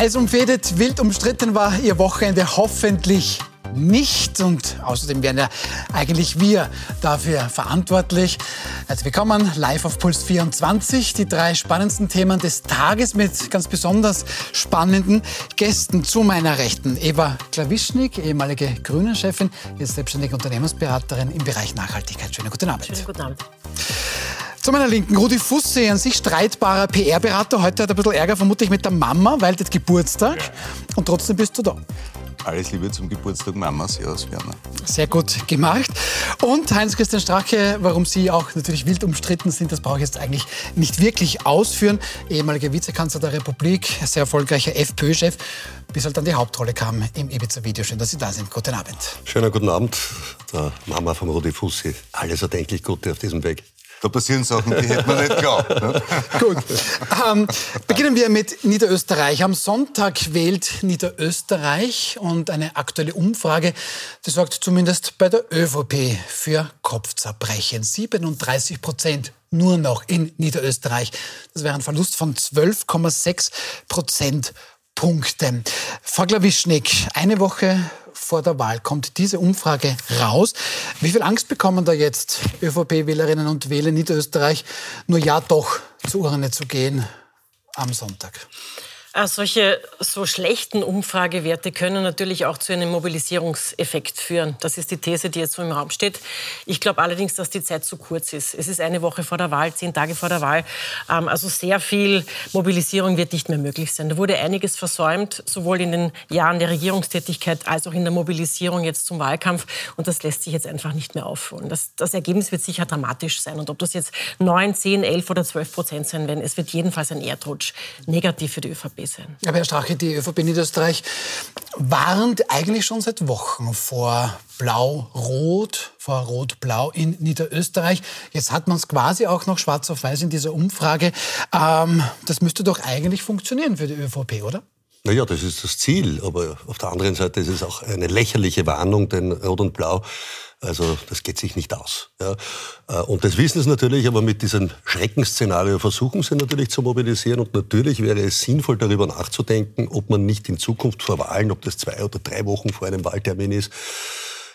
Heiß umfädet, wild umstritten war Ihr Wochenende hoffentlich nicht. Und außerdem wären ja eigentlich wir dafür verantwortlich. Also willkommen live auf Puls 24. Die drei spannendsten Themen des Tages mit ganz besonders spannenden Gästen zu meiner Rechten. Eva Klawischnik, ehemalige Grünen-Chefin, jetzt selbstständige Unternehmensberaterin im Bereich Nachhaltigkeit. Schönen guten Abend. Schönen guten Abend. Zu meiner Linken, Rudi Fusse, an sich streitbarer PR-Berater. Heute hat er ein bisschen Ärger vermutlich mit der Mama, weil das Geburtstag. Und trotzdem bist du da. Alles Liebe zum Geburtstag Mama, Servus Werner. Sehr gut gemacht. Und Heinz-Christian Strache, warum Sie auch natürlich wild umstritten sind, das brauche ich jetzt eigentlich nicht wirklich ausführen. Ehemaliger Vizekanzler der Republik, sehr erfolgreicher FPÖ-Chef, bis halt dann die Hauptrolle kam im Ibiza-Video. Schön, dass Sie da sind. Guten Abend. Schönen guten Abend. Der Mama von Rudi Fussi. Alles erdenklich Gute auf diesem Weg. Da passieren Sachen, die hätte man nicht geglaubt. Ne? Gut. Ähm, beginnen wir mit Niederösterreich. Am Sonntag wählt Niederösterreich und eine aktuelle Umfrage, die sorgt zumindest bei der ÖVP für Kopfzerbrechen. 37 Prozent nur noch in Niederösterreich. Das wäre ein Verlust von 12,6 Prozentpunkten. Frau Glawischnik, eine Woche vor der Wahl kommt diese Umfrage raus. Wie viel Angst bekommen da jetzt ÖVP-Wählerinnen und Wähler in Niederösterreich, nur ja doch zur Urne zu gehen am Sonntag? Äh, solche so schlechten Umfragewerte können natürlich auch zu einem Mobilisierungseffekt führen. Das ist die These, die jetzt so im Raum steht. Ich glaube allerdings, dass die Zeit zu kurz ist. Es ist eine Woche vor der Wahl, zehn Tage vor der Wahl. Ähm, also sehr viel Mobilisierung wird nicht mehr möglich sein. Da wurde einiges versäumt, sowohl in den Jahren der Regierungstätigkeit als auch in der Mobilisierung jetzt zum Wahlkampf. Und das lässt sich jetzt einfach nicht mehr aufholen. Das, das Ergebnis wird sicher dramatisch sein. Und ob das jetzt 9, 10, 11 oder 12 Prozent sein werden, es wird jedenfalls ein Erdrutsch negativ für die ÖVP sein. Aber Herr Strache, die ÖVP Niederösterreich warnt eigentlich schon seit Wochen vor Blau-Rot, vor Rot-Blau in Niederösterreich. Jetzt hat man es quasi auch noch schwarz auf weiß in dieser Umfrage. Ähm, das müsste doch eigentlich funktionieren für die ÖVP, oder? Naja, das ist das Ziel. Aber auf der anderen Seite ist es auch eine lächerliche Warnung, denn Rot und Blau also das geht sich nicht aus. Ja. Äh, und das wissen sie natürlich, aber mit diesem Schreckensszenario versuchen sie natürlich zu mobilisieren. Und natürlich wäre es sinnvoll, darüber nachzudenken, ob man nicht in Zukunft vor Wahlen, ob das zwei oder drei Wochen vor einem Wahltermin ist,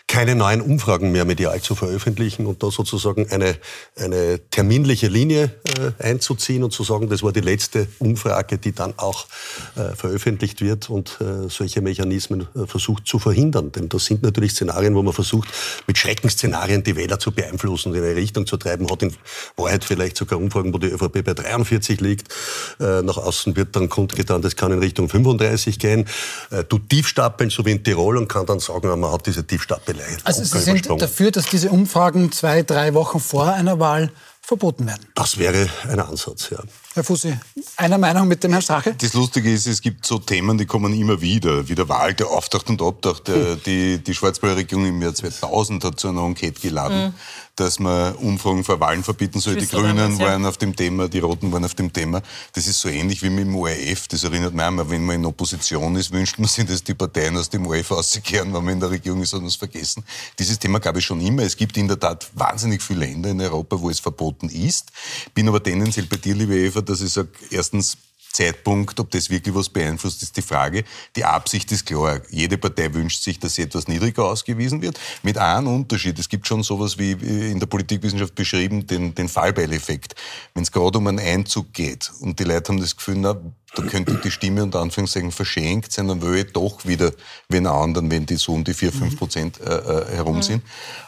keine neuen Umfragen mehr medial zu veröffentlichen und da sozusagen eine, eine terminliche Linie äh, einzuziehen und zu sagen, das war die letzte Umfrage, die dann auch äh, veröffentlicht wird und äh, solche Mechanismen äh, versucht zu verhindern. Denn das sind natürlich Szenarien, wo man versucht, mit Schreckensszenarien die Wähler zu beeinflussen, in eine Richtung zu treiben, hat in Wahrheit vielleicht sogar Umfragen, wo die ÖVP bei 43 liegt. Äh, nach außen wird dann kundgetan, das kann in Richtung 35 gehen. Äh, du tiefstapeln, so wie in Tirol, und kann dann sagen, man hat diese Tiefstapel also Sie sind dafür, dass diese Umfragen zwei, drei Wochen vor einer Wahl verboten werden? Das wäre ein Ansatz, ja. Herr Fussi, einer Meinung mit dem Herrn Strache? Das Lustige ist, es gibt so Themen, die kommen immer wieder. Wie der Wahl, der auftaucht und abtaucht. Hm. Die, die Schwarzwälder-Regierung im Jahr 2000 hat zu einer Enquete geladen. Mhm dass man Umfragen vor Wahlen verbieten soll. Die Grünen waren auf dem Thema, die Roten waren auf dem Thema. Das ist so ähnlich wie mit dem ORF. Das erinnert mich einmal, wenn man in Opposition ist, wünscht man sich, dass die Parteien aus dem ORF auskehren. Wenn man in der Regierung ist, hat man es vergessen. Dieses Thema gab es schon immer. Es gibt in der Tat wahnsinnig viele Länder in Europa, wo es verboten ist. Bin aber tendenziell bei dir, liebe Eva, dass ich sage, erstens, Zeitpunkt, ob das wirklich was beeinflusst, ist die Frage. Die Absicht ist klar. Jede Partei wünscht sich, dass sie etwas niedriger ausgewiesen wird. Mit einem Unterschied. Es gibt schon sowas wie in der Politikwissenschaft beschrieben, den, den Fallbeileffekt. Wenn es gerade um einen Einzug geht und die Leute haben das Gefühl, na, da könnte die Stimme unter Anführungszeichen verschenkt sein, dann will ich doch wieder wenn anderen, wenn die so um die 4, 5 Prozent äh, äh, herum sind.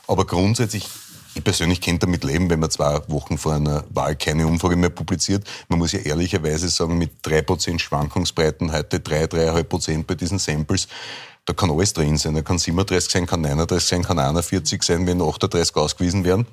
Aber grundsätzlich ich persönlich könnte damit leben, wenn man zwei Wochen vor einer Wahl keine Umfrage mehr publiziert. Man muss ja ehrlicherweise sagen, mit 3% Schwankungsbreiten heute 3, 3,5% bei diesen Samples, da kann alles drin sein. Da kann 37 sein, kann 39 sein, kann 41 sein, wenn 38 ausgewiesen werden.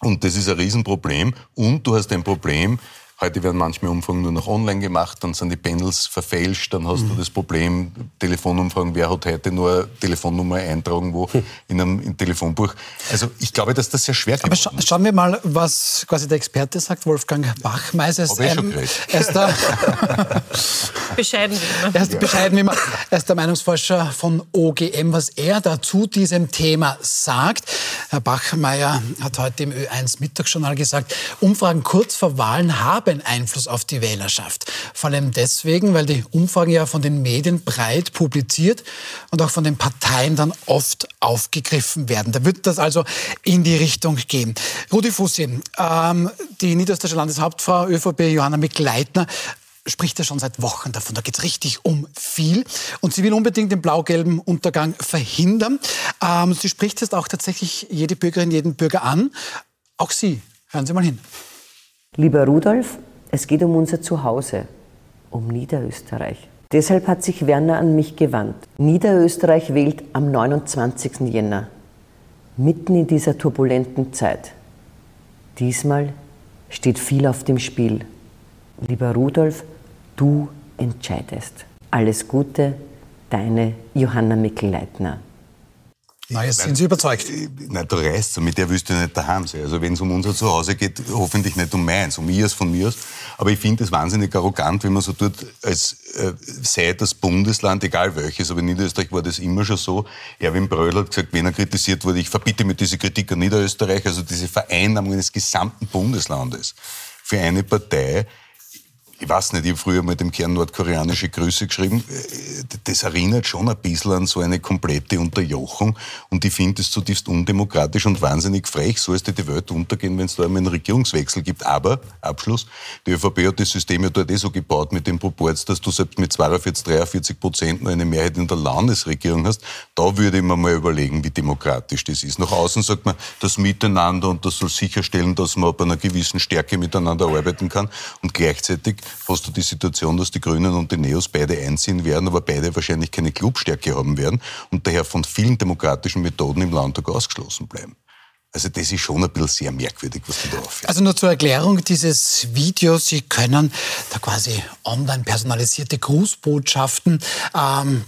Und das ist ein Riesenproblem. Und du hast ein Problem, Heute werden manchmal Umfragen nur noch online gemacht, dann sind die Panels verfälscht, dann hast mhm. du das Problem, Telefonumfragen, wer hat heute nur eine Telefonnummer eintragen, wo in einem, in Telefonbuch. Also ich glaube, dass das sehr schwer Aber scha ist. schauen wir mal, was quasi der Experte sagt, Wolfgang Bachmeiser. Ist, ähm, er ist der, bescheiden wie immer. Er ist bescheiden wie immer. Er ist der Meinungsforscher von OGM, was er dazu diesem Thema sagt. Herr Bachmeier hat heute im Ö1 Mittagsjournal gesagt, Umfragen kurz vor Wahlen haben haben Einfluss auf die Wählerschaft. Vor allem deswegen, weil die Umfragen ja von den Medien breit publiziert und auch von den Parteien dann oft aufgegriffen werden. Da wird das also in die Richtung gehen. Rudi Fussi, ähm, die niederösterreichische Landeshauptfrau ÖVP Johanna Mikleitner spricht ja schon seit Wochen davon. Da geht es richtig um viel. Und sie will unbedingt den blau-gelben Untergang verhindern. Ähm, sie spricht jetzt auch tatsächlich jede Bürgerin, jeden Bürger an. Auch Sie. Hören Sie mal hin. Lieber Rudolf, es geht um unser Zuhause, um Niederösterreich. Deshalb hat sich Werner an mich gewandt. Niederösterreich wählt am 29. Jänner, mitten in dieser turbulenten Zeit. Diesmal steht viel auf dem Spiel. Lieber Rudolf, Du entscheidest. Alles Gute, deine Johanna Mickel-Leitner. Na, jetzt sind Sie überzeugt. Nein, du reißt mit der willst du nicht daheim sein. Also wenn es um unser Zuhause geht, hoffentlich nicht um meins, um ihrs von mir aus. Aber ich finde es wahnsinnig arrogant, wenn man so tut, als äh, sei das Bundesland, egal welches, aber in Niederösterreich war das immer schon so. Erwin Bröll hat gesagt, wenn er kritisiert wurde, ich verbitte mir diese Kritik an Niederösterreich, also diese Vereinnahmung des gesamten Bundeslandes für eine Partei, ich weiß nicht, ich habe früher mal dem Kern nordkoreanische Grüße geschrieben. Äh, das erinnert schon ein bisschen an so eine komplette Unterjochung. Und ich finde es zutiefst undemokratisch und wahnsinnig frech. So ist die Welt untergehen, wenn es da einmal einen Regierungswechsel gibt. Aber, Abschluss, die ÖVP hat das System ja dort eh so gebaut mit dem Proporz, dass du selbst mit 42, 43 Prozent noch eine Mehrheit in der Landesregierung hast. Da würde ich mir mal überlegen, wie demokratisch das ist. Nach außen sagt man, das Miteinander und das soll sicherstellen, dass man bei einer gewissen Stärke miteinander arbeiten kann. Und gleichzeitig hast du die Situation, dass die Grünen und die Neos beide einziehen werden, aber beide wahrscheinlich keine Clubstärke haben werden und daher von vielen demokratischen Methoden im Landtag ausgeschlossen bleiben. Also das ist schon ein bisschen sehr merkwürdig, was du da aufhörst. Also nur zur Erklärung dieses Videos. Sie können da quasi online personalisierte Grußbotschaften ähm,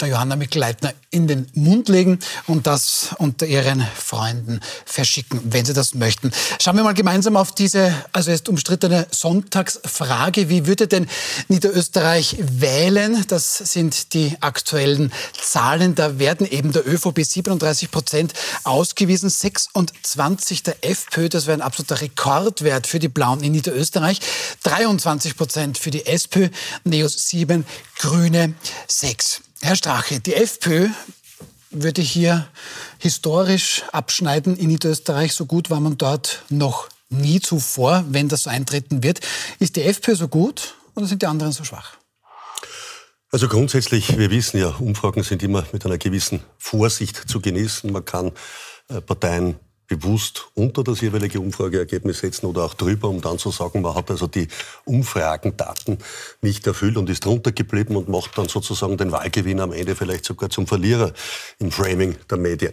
der Johanna Mikl-Leitner in den Mund legen und das unter ihren Freunden verschicken, wenn sie das möchten. Schauen wir mal gemeinsam auf diese, also jetzt umstrittene Sonntagsfrage. Wie würde denn Niederösterreich wählen? Das sind die aktuellen Zahlen. Da werden eben der ÖVP 37 Prozent ausgewiesen, 26 der FPÖ. Das wäre ein absoluter Rekordwert für die Blauen in Niederösterreich. 23 Prozent für die SPÖ, Neos 7, Grüne 6. Herr Strache, die FPÖ würde hier historisch abschneiden in Niederösterreich. So gut war man dort noch nie zuvor, wenn das so eintreten wird. Ist die FPÖ so gut oder sind die anderen so schwach? Also grundsätzlich, wir wissen ja, Umfragen sind immer mit einer gewissen Vorsicht zu genießen. Man kann äh, Parteien bewusst unter das jeweilige Umfrageergebnis setzen oder auch drüber, um dann zu sagen, man hat also die Umfragendaten nicht erfüllt und ist drunter geblieben und macht dann sozusagen den Wahlgewinn am Ende vielleicht sogar zum Verlierer im Framing der Medien.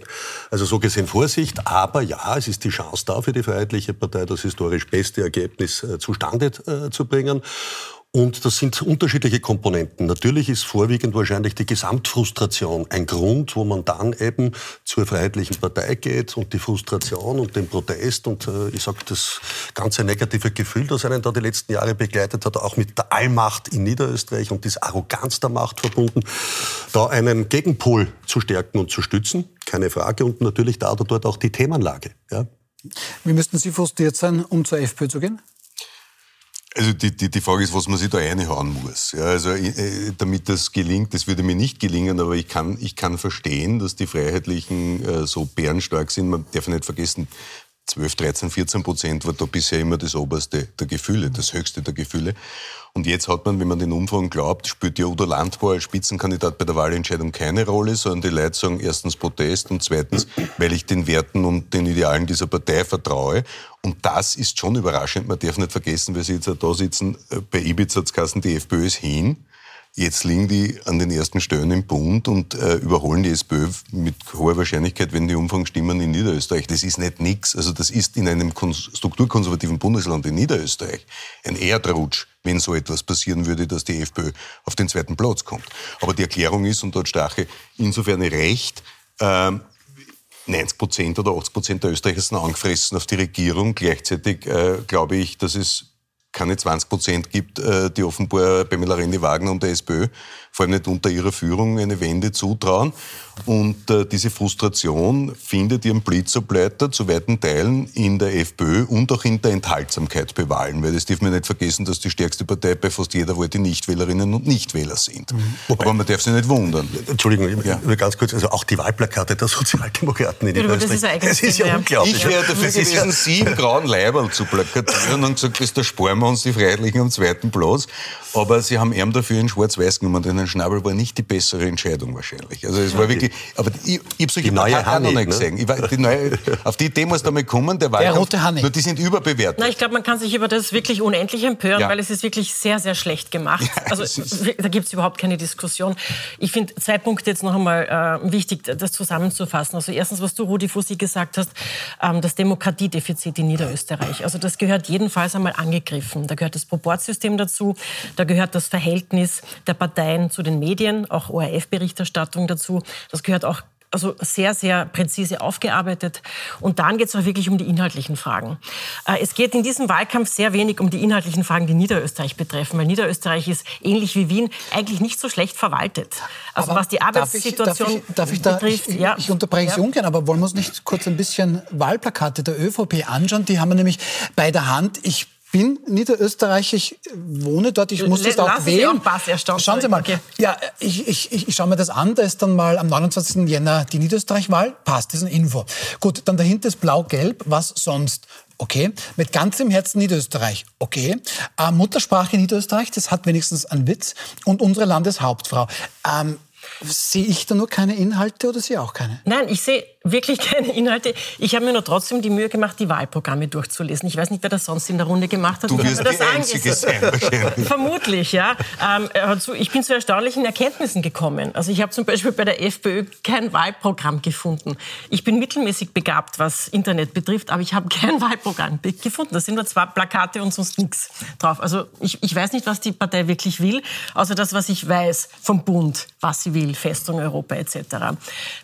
Also so gesehen Vorsicht, aber ja, es ist die Chance da für die Freiheitliche Partei, das historisch beste Ergebnis äh, zustande äh, zu bringen. Und das sind unterschiedliche Komponenten. Natürlich ist vorwiegend wahrscheinlich die Gesamtfrustration ein Grund, wo man dann eben zur Freiheitlichen Partei geht und die Frustration und den Protest und äh, ich sage das ganze negative Gefühl, das einen da die letzten Jahre begleitet hat, auch mit der Allmacht in Niederösterreich und dieser Arroganz der Macht verbunden, da einen Gegenpol zu stärken und zu stützen, keine Frage. Und natürlich da oder dort auch die Themenlage. Ja. Wie müssten Sie frustriert sein, um zur FPÖ zu gehen? Also die, die, die Frage ist, was man sich da reinhauen muss. Ja, also äh, damit das gelingt, das würde mir nicht gelingen, aber ich kann, ich kann verstehen, dass die Freiheitlichen äh, so bärenstark sind. Man darf nicht vergessen, 12, 13, 14 Prozent war da bisher immer das oberste der Gefühle, das höchste der Gefühle. Und jetzt hat man, wenn man den Umfragen glaubt, spielt ja Udo Landbau als Spitzenkandidat bei der Wahlentscheidung keine Rolle, sondern die Leute sagen erstens Protest und zweitens, weil ich den Werten und den Idealen dieser Partei vertraue. Und das ist schon überraschend. Man darf nicht vergessen, jetzt auch da sitzen, äh, bei Ibiza hat die FPÖ ist hin. Jetzt liegen die an den ersten Stellen im Bund und äh, überholen die SPÖ mit hoher Wahrscheinlichkeit, wenn die Umfang stimmen, in Niederösterreich. Das ist nicht nix. Also das ist in einem strukturkonservativen Bundesland in Niederösterreich ein Erdrutsch, wenn so etwas passieren würde, dass die FPÖ auf den zweiten Platz kommt. Aber die Erklärung ist, und dort Stache insofern recht, äh, 90 Prozent oder 80 Prozent der Österreicher sind angefressen auf die Regierung. Gleichzeitig äh, glaube ich, dass es keine 20 Prozent gibt, äh, die offenbar bei Melanie Wagner und der SPÖ vor allem nicht unter ihrer Führung, eine Wende zutrauen. Und äh, diese Frustration findet ihren Blitzableiter zu weiten Teilen in der FPÖ und auch in der Enthaltsamkeit bei Wahlen. Weil das darf man nicht vergessen, dass die stärkste Partei bei fast jeder Wahl die Nichtwählerinnen und Nichtwähler sind. Mhm. Aber man darf sich nicht wundern. Entschuldigung, ja. ganz kurz, also auch die Wahlplakate der Sozialdemokraten in ja, Das ist, das ist ja unglaublich. Ich wäre dafür gewesen, sie im grauen Leiberl zu plakatieren und gesagt, das, da sparen wir uns die Freiheitlichen am zweiten Platz. Aber sie haben ihm dafür in Schwarz-Weiß genommen, ein Schnabel war nicht die bessere Entscheidung wahrscheinlich. Also es war wirklich, aber ich, ich habe solche Plakate auch noch nicht ne? gesehen. Ich war, die neue, auf die Idee muss da mal kommen, der Wahlkampf, der rote Honey. nur die sind überbewertet. Na, ich glaube, man kann sich über das wirklich unendlich empören, ja. weil es ist wirklich sehr, sehr schlecht gemacht. Ja, also da gibt es überhaupt keine Diskussion. Ich finde zwei Punkte jetzt noch einmal äh, wichtig, das zusammenzufassen. Also erstens, was du, Rudi Fussi, gesagt hast, ähm, das Demokratiedefizit in Niederösterreich. Also das gehört jedenfalls einmal angegriffen. Da gehört das Proportsystem dazu, da gehört das Verhältnis der Parteien zu den Medien, auch ORF-Berichterstattung dazu. Das gehört auch also sehr, sehr präzise aufgearbeitet. Und dann geht es auch wirklich um die inhaltlichen Fragen. Äh, es geht in diesem Wahlkampf sehr wenig um die inhaltlichen Fragen, die Niederösterreich betreffen, weil Niederösterreich ist ähnlich wie Wien eigentlich nicht so schlecht verwaltet. Also aber was die Arbeitssituation darf ich, darf ich, darf da, Ich, ja. ich unterbreche Sie ja. ungern, aber wollen wir uns nicht kurz ein bisschen Wahlplakate der ÖVP anschauen? Die haben wir nämlich bei der Hand. Ich bin Niederösterreich, ich wohne dort, ich muss das auch Lass wählen. Auch Schauen Sie mal, okay. ja, ich, ich, ich, schaue mir das an, da ist dann mal am 29. Jänner die Niederösterreich-Wahl, passt, das ist eine Info. Gut, dann dahinter ist blau-gelb, was sonst? Okay, mit ganzem Herzen Niederösterreich. Okay, äh, Muttersprache Niederösterreich, das hat wenigstens einen Witz. Und unsere Landeshauptfrau. Ähm, Sehe ich da nur keine Inhalte oder Sie auch keine? Nein, ich sehe wirklich keine Inhalte. Ich habe mir nur trotzdem die Mühe gemacht, die Wahlprogramme durchzulesen. Ich weiß nicht, wer das sonst in der Runde gemacht hat. Du wirst das die Einzige sein, wahrscheinlich. Vermutlich, ja. Ähm, ich bin zu erstaunlichen Erkenntnissen gekommen. Also ich habe zum Beispiel bei der FPÖ kein Wahlprogramm gefunden. Ich bin mittelmäßig begabt, was Internet betrifft, aber ich habe kein Wahlprogramm gefunden. Da sind nur zwei Plakate und sonst nichts drauf. Also ich, ich weiß nicht, was die Partei wirklich will, außer das, was ich weiß vom Bund, was sie will, Festung Europa etc.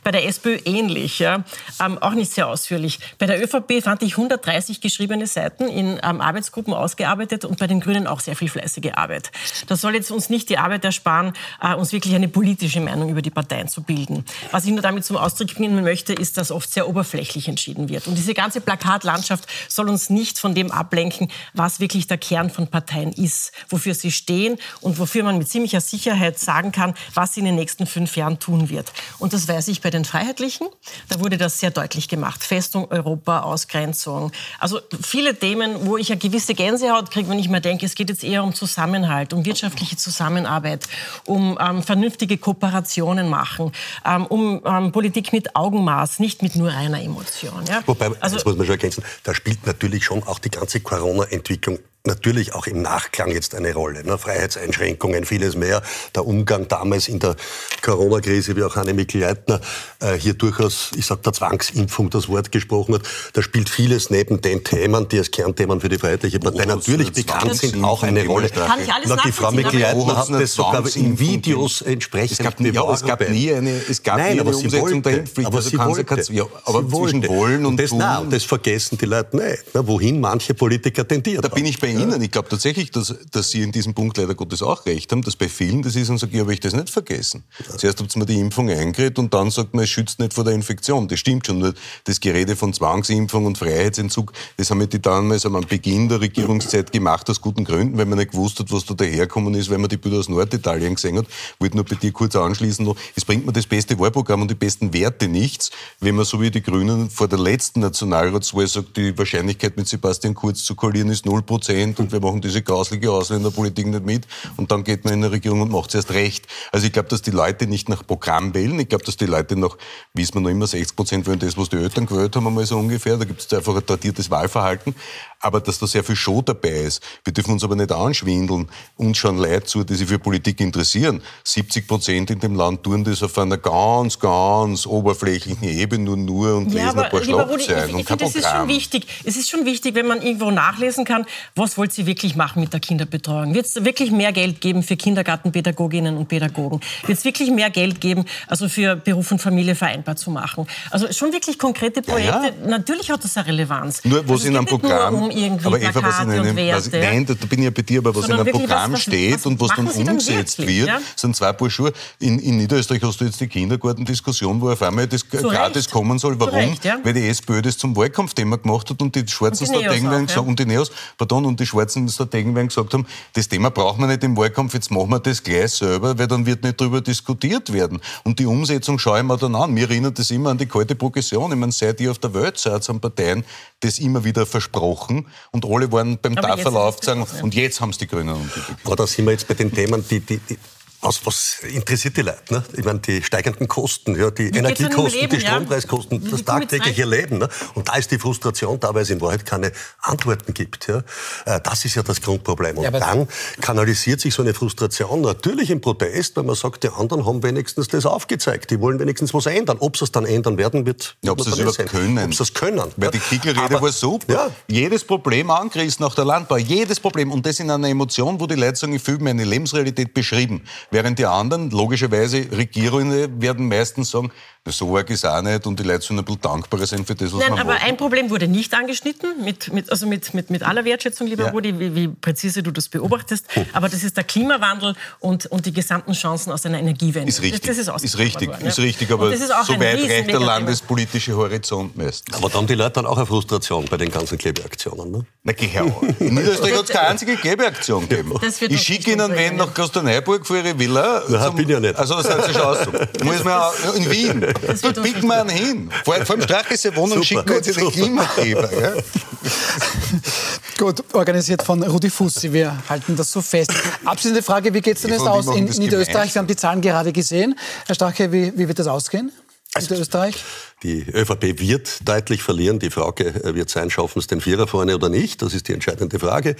Bei der SPÖ ähnlich. Ja ähm, auch nicht sehr ausführlich. Bei der ÖVP fand ich 130 geschriebene Seiten in ähm, Arbeitsgruppen ausgearbeitet und bei den Grünen auch sehr viel fleißige Arbeit. Das soll jetzt uns nicht die Arbeit ersparen, äh, uns wirklich eine politische Meinung über die Parteien zu bilden. Was ich nur damit zum Ausdruck bringen möchte, ist, dass oft sehr oberflächlich entschieden wird. Und diese ganze Plakatlandschaft soll uns nicht von dem ablenken, was wirklich der Kern von Parteien ist, wofür sie stehen und wofür man mit ziemlicher Sicherheit sagen kann, was sie in den nächsten fünf Jahren tun wird. Und das weiß ich bei den Freiheitlichen. Da wurde das sehr deutlich gemacht. Festung Europa, Ausgrenzung. Also viele Themen, wo ich eine gewisse Gänsehaut kriege, wenn ich mir denke, es geht jetzt eher um Zusammenhalt, um wirtschaftliche Zusammenarbeit, um ähm, vernünftige Kooperationen machen, ähm, um ähm, Politik mit Augenmaß, nicht mit nur reiner Emotion. Ja? Wobei, also, das muss man schon ergänzen, da spielt natürlich schon auch die ganze Corona-Entwicklung natürlich auch im Nachklang jetzt eine Rolle. Ne? Freiheitseinschränkungen, vieles mehr. Der Umgang damals in der Corona-Krise, wie auch Annemie Leitner äh, hier durchaus, ich sage der Zwangsimpfung das Wort gesprochen hat, da spielt vieles neben den Themen, die als Kernthemen für die Freiheitliche Partei oh, natürlich bekannt sind, auch eine Rolle. Kann ich alles Na, die Frau Mikl-Leitner hat das sogar in Videos entsprechend es gab, nie, ja, es gab nie eine, es gab Nein, nie eine Umsetzung der Impfpflicht. Aber also sie wollte. Ja, aber sie zwischen wollte. Wollen und, und das, tun. Na, das vergessen die Leute nicht, na, wohin manche Politiker tendieren. Da bin ich bei Ihnen. Ich glaube tatsächlich, dass, dass Sie in diesem Punkt leider Gottes auch recht haben, dass bei vielen das ist und sage, ja, aber ich das nicht vergessen. Zuerst habt ihr mir die Impfung eingeredet und dann sagt man, es schützt nicht vor der Infektion. Das stimmt schon. Das Gerede von Zwangsimpfung und Freiheitsentzug, das haben wir die damals am Beginn der Regierungszeit gemacht, aus guten Gründen, weil man nicht gewusst hat, was da daherkommen ist, weil man die Bilder aus Norditalien gesehen hat. Ich wollte nur bei dir kurz anschließen, es bringt mir das beste Wahlprogramm und die besten Werte nichts, wenn man so wie die Grünen vor der letzten Nationalratswahl sagt, die Wahrscheinlichkeit mit Sebastian Kurz zu koalieren ist 0% und wir machen diese grauslige Ausländerpolitik nicht mit und dann geht man in eine Regierung und macht es erst recht. Also ich glaube, dass die Leute nicht nach Programm wählen. Ich glaube, dass die Leute nach, wissen wir noch immer, 60 Prozent wollen das, was die Eltern gewählt haben, einmal so ungefähr. Da gibt es einfach ein tradiertes Wahlverhalten aber dass da sehr viel Show dabei ist. Wir dürfen uns aber nicht anschwindeln. Uns schauen Leute zu, die sich für Politik interessieren. 70 Prozent in dem Land tun das auf einer ganz, ganz oberflächlichen Ebene nur, nur und ja, lesen ein paar Schlagzeilen und kein Das ist schon wichtig. Es ist schon wichtig, wenn man irgendwo nachlesen kann, was wollt ihr wirklich machen mit der Kinderbetreuung? Wird es wirklich mehr Geld geben für Kindergartenpädagoginnen und Pädagogen? Wird es wirklich mehr Geld geben, also für Beruf und Familie vereinbar zu machen? Also schon wirklich konkrete Projekte. Ja, ja. Natürlich hat das eine Relevanz. Nur, wo also es in einem Programm um irgendwie aber Eva, was in einem, was, Nein, da bin ich ja bei dir, aber was in einem Programm was, was, steht und was dann umgesetzt dann wird, ja? sind zwei Paar Schuhe. In, in, Niederösterreich hast du jetzt die Kindergartendiskussion, wo auf einmal das gratis kommen soll. Warum? Recht, ja? Weil die SPÖ das zum Wahlkampfthema gemacht hat und die schwarzen Strategien gesagt, und die Neos, pardon, und die schwarzen Strategen gesagt haben, das Thema brauchen wir nicht im Wahlkampf, jetzt machen wir das gleich selber, weil dann wird nicht darüber diskutiert werden. Und die Umsetzung schaue ich mir dann an. Mir erinnert das immer an die kalte Progression. Ich meine, seit ich auf der Welt seid, haben Parteien das immer wieder versprochen und alle waren beim Tafellauf sagen, und jetzt haben es die Grünen. Aber da sind wir jetzt bei den Themen, die, die, die was, was interessiert die Leute? Ne? Ich meine, die steigenden Kosten, ja, die Wie Energiekosten, Leben, die Strompreiskosten, ja? das tagtägliche Leben. Ne? Und da ist die Frustration da, weil es in Wahrheit keine Antworten gibt. Ja? Äh, das ist ja das Grundproblem. Und ja, dann kanalisiert sich so eine Frustration natürlich im Protest, weil man sagt, die anderen haben wenigstens das aufgezeigt. Die wollen wenigstens was ändern. Ob sie es dann ändern werden, wird ja, ob sie es überhaupt können. Ob sie es können. Weil die Kickelrede war super. Ja. Jedes Problem angerissen nach der Landbau. Jedes Problem. Und das in einer Emotion, wo die Leute sagen, ich fühle meine Lebensrealität beschrieben. Während die anderen, logischerweise Regierungen, werden meistens sagen, so arg ist auch nicht und die Leute sollen ein bisschen dankbarer sein für das, was Nein, man aber macht. ein Problem wurde nicht angeschnitten, mit, mit, also mit, mit, mit aller Wertschätzung, lieber ja. Rudi, wie, wie, präzise du das beobachtest. Oh. Aber das ist der Klimawandel und, und die gesamten Chancen aus einer Energiewende. Ist richtig, das, das ist, ist, richtig, worden, ist richtig, aber so weit reicht der landespolitische Horizont meistens. Aber da haben die Leute dann auch eine Frustration bei den ganzen Klebeaktionen, ne? Na, geh her. In Niederösterreich hat es keine einzige Klebeaktion gegeben. Ich schicke Ihnen wen nach Klosterneuburg für Ihre Villa. Nein, bin ja nicht. Also, das hat sich schon aus. Muss man in Wien. Dort bieten wir einen hin. Vor, vor allem Strache Wohnung schicken wir jetzt den Klimageber. Ja? Gut, organisiert von Rudi Fussi. Wir halten das so fest. Abschließende Frage, wie geht es denn jetzt aus in Niederösterreich? Wir haben die Zahlen gerade gesehen. Herr Strache, wie, wie wird das ausgehen? Also, Österreich? Die ÖVP wird deutlich verlieren. Die Frage äh, wird sein, schaffen es den Vierer vorne oder nicht? Das ist die entscheidende Frage.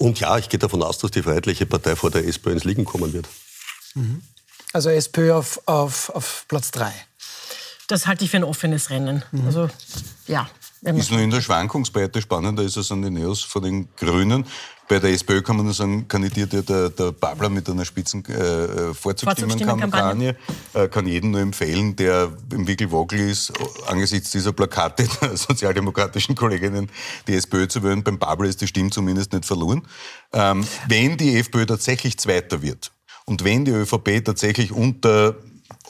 Und ja, ich gehe davon aus, dass die Freiheitliche Partei vor der SPÖ ins Liegen kommen wird. Mhm. Also SPÖ auf, auf, auf Platz drei das halte ich für ein offenes Rennen. Mhm. Also, ja. Ist nur in der Schwankungsbreite spannender ist es an den Neos von den Grünen. Bei der SPÖ kann man nur sagen, kandidiert ja der, der Babler mit einer spitzen äh, Vorzugsstimmenkampagne. Äh, kann jeden nur empfehlen, der im Wickelwogel ist, angesichts dieser Plakate der sozialdemokratischen Kolleginnen die SPÖ zu wählen. Beim Babler ist die Stimme zumindest nicht verloren. Ähm, wenn die FPÖ tatsächlich Zweiter wird und wenn die ÖVP tatsächlich unter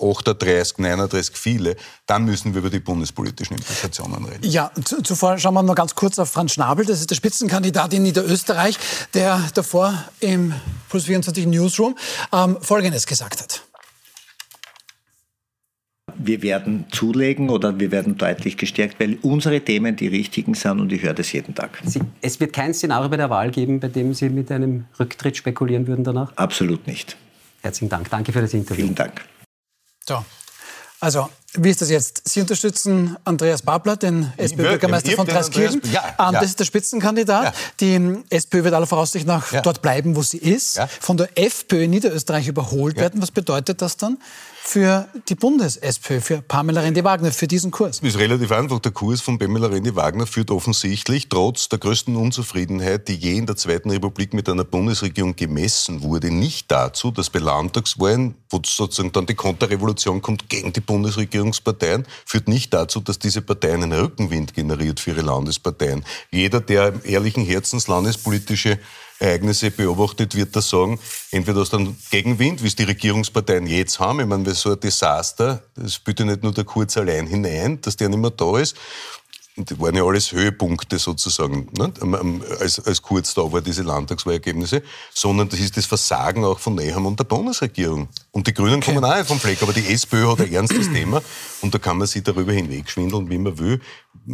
38, 39 viele, dann müssen wir über die bundespolitischen Implikationen reden. Ja, zuvor schauen wir mal ganz kurz auf Franz Schnabel. Das ist der Spitzenkandidat in Niederösterreich, der davor im Plus 24 Newsroom ähm, Folgendes gesagt hat. Wir werden zulegen oder wir werden deutlich gestärkt, weil unsere Themen die richtigen sind und ich höre das jeden Tag. Sie, es wird kein Szenario bei der Wahl geben, bei dem Sie mit einem Rücktritt spekulieren würden danach? Absolut nicht. Herzlichen Dank. Danke für das Interview. Vielen Dank. So, also wie ist das jetzt? Sie unterstützen Andreas Babler, den SPÖ-Bürgermeister von Dreiskirchen. Ja, ja. Das ist der Spitzenkandidat. Ja. Die SPÖ wird aller Voraussicht nach ja. dort bleiben, wo sie ist. Von der FPÖ in Niederösterreich überholt werden. Was bedeutet das dann? Für die Bundes-SPÖ, für Pamela Rendi-Wagner, für diesen Kurs? Ist relativ einfach. Der Kurs von Pamela Rendi-Wagner führt offensichtlich, trotz der größten Unzufriedenheit, die je in der Zweiten Republik mit einer Bundesregierung gemessen wurde, nicht dazu, dass bei Landtagswahlen, wo sozusagen dann die Konterrevolution kommt gegen die Bundesregierungsparteien, führt nicht dazu, dass diese Parteien einen Rückenwind generiert für ihre Landesparteien. Jeder, der ehrlichen Herzens landespolitische Ereignisse beobachtet, wird er sagen, entweder aus dem Gegenwind, wie es die Regierungsparteien jetzt haben, ich meine, so ein Desaster, das ja nicht nur der Kurz allein hinein, dass der nicht mehr da ist, und das waren ja alles Höhepunkte sozusagen, ne? als, als kurz da war, diese Landtagswahlergebnisse, sondern das ist das Versagen auch von Neham und der Bundesregierung. Und die Grünen okay. kommen auch vom Fleck, aber die SPÖ hat ein ernstes Thema und da kann man sich darüber hinwegschwindeln, wie man will.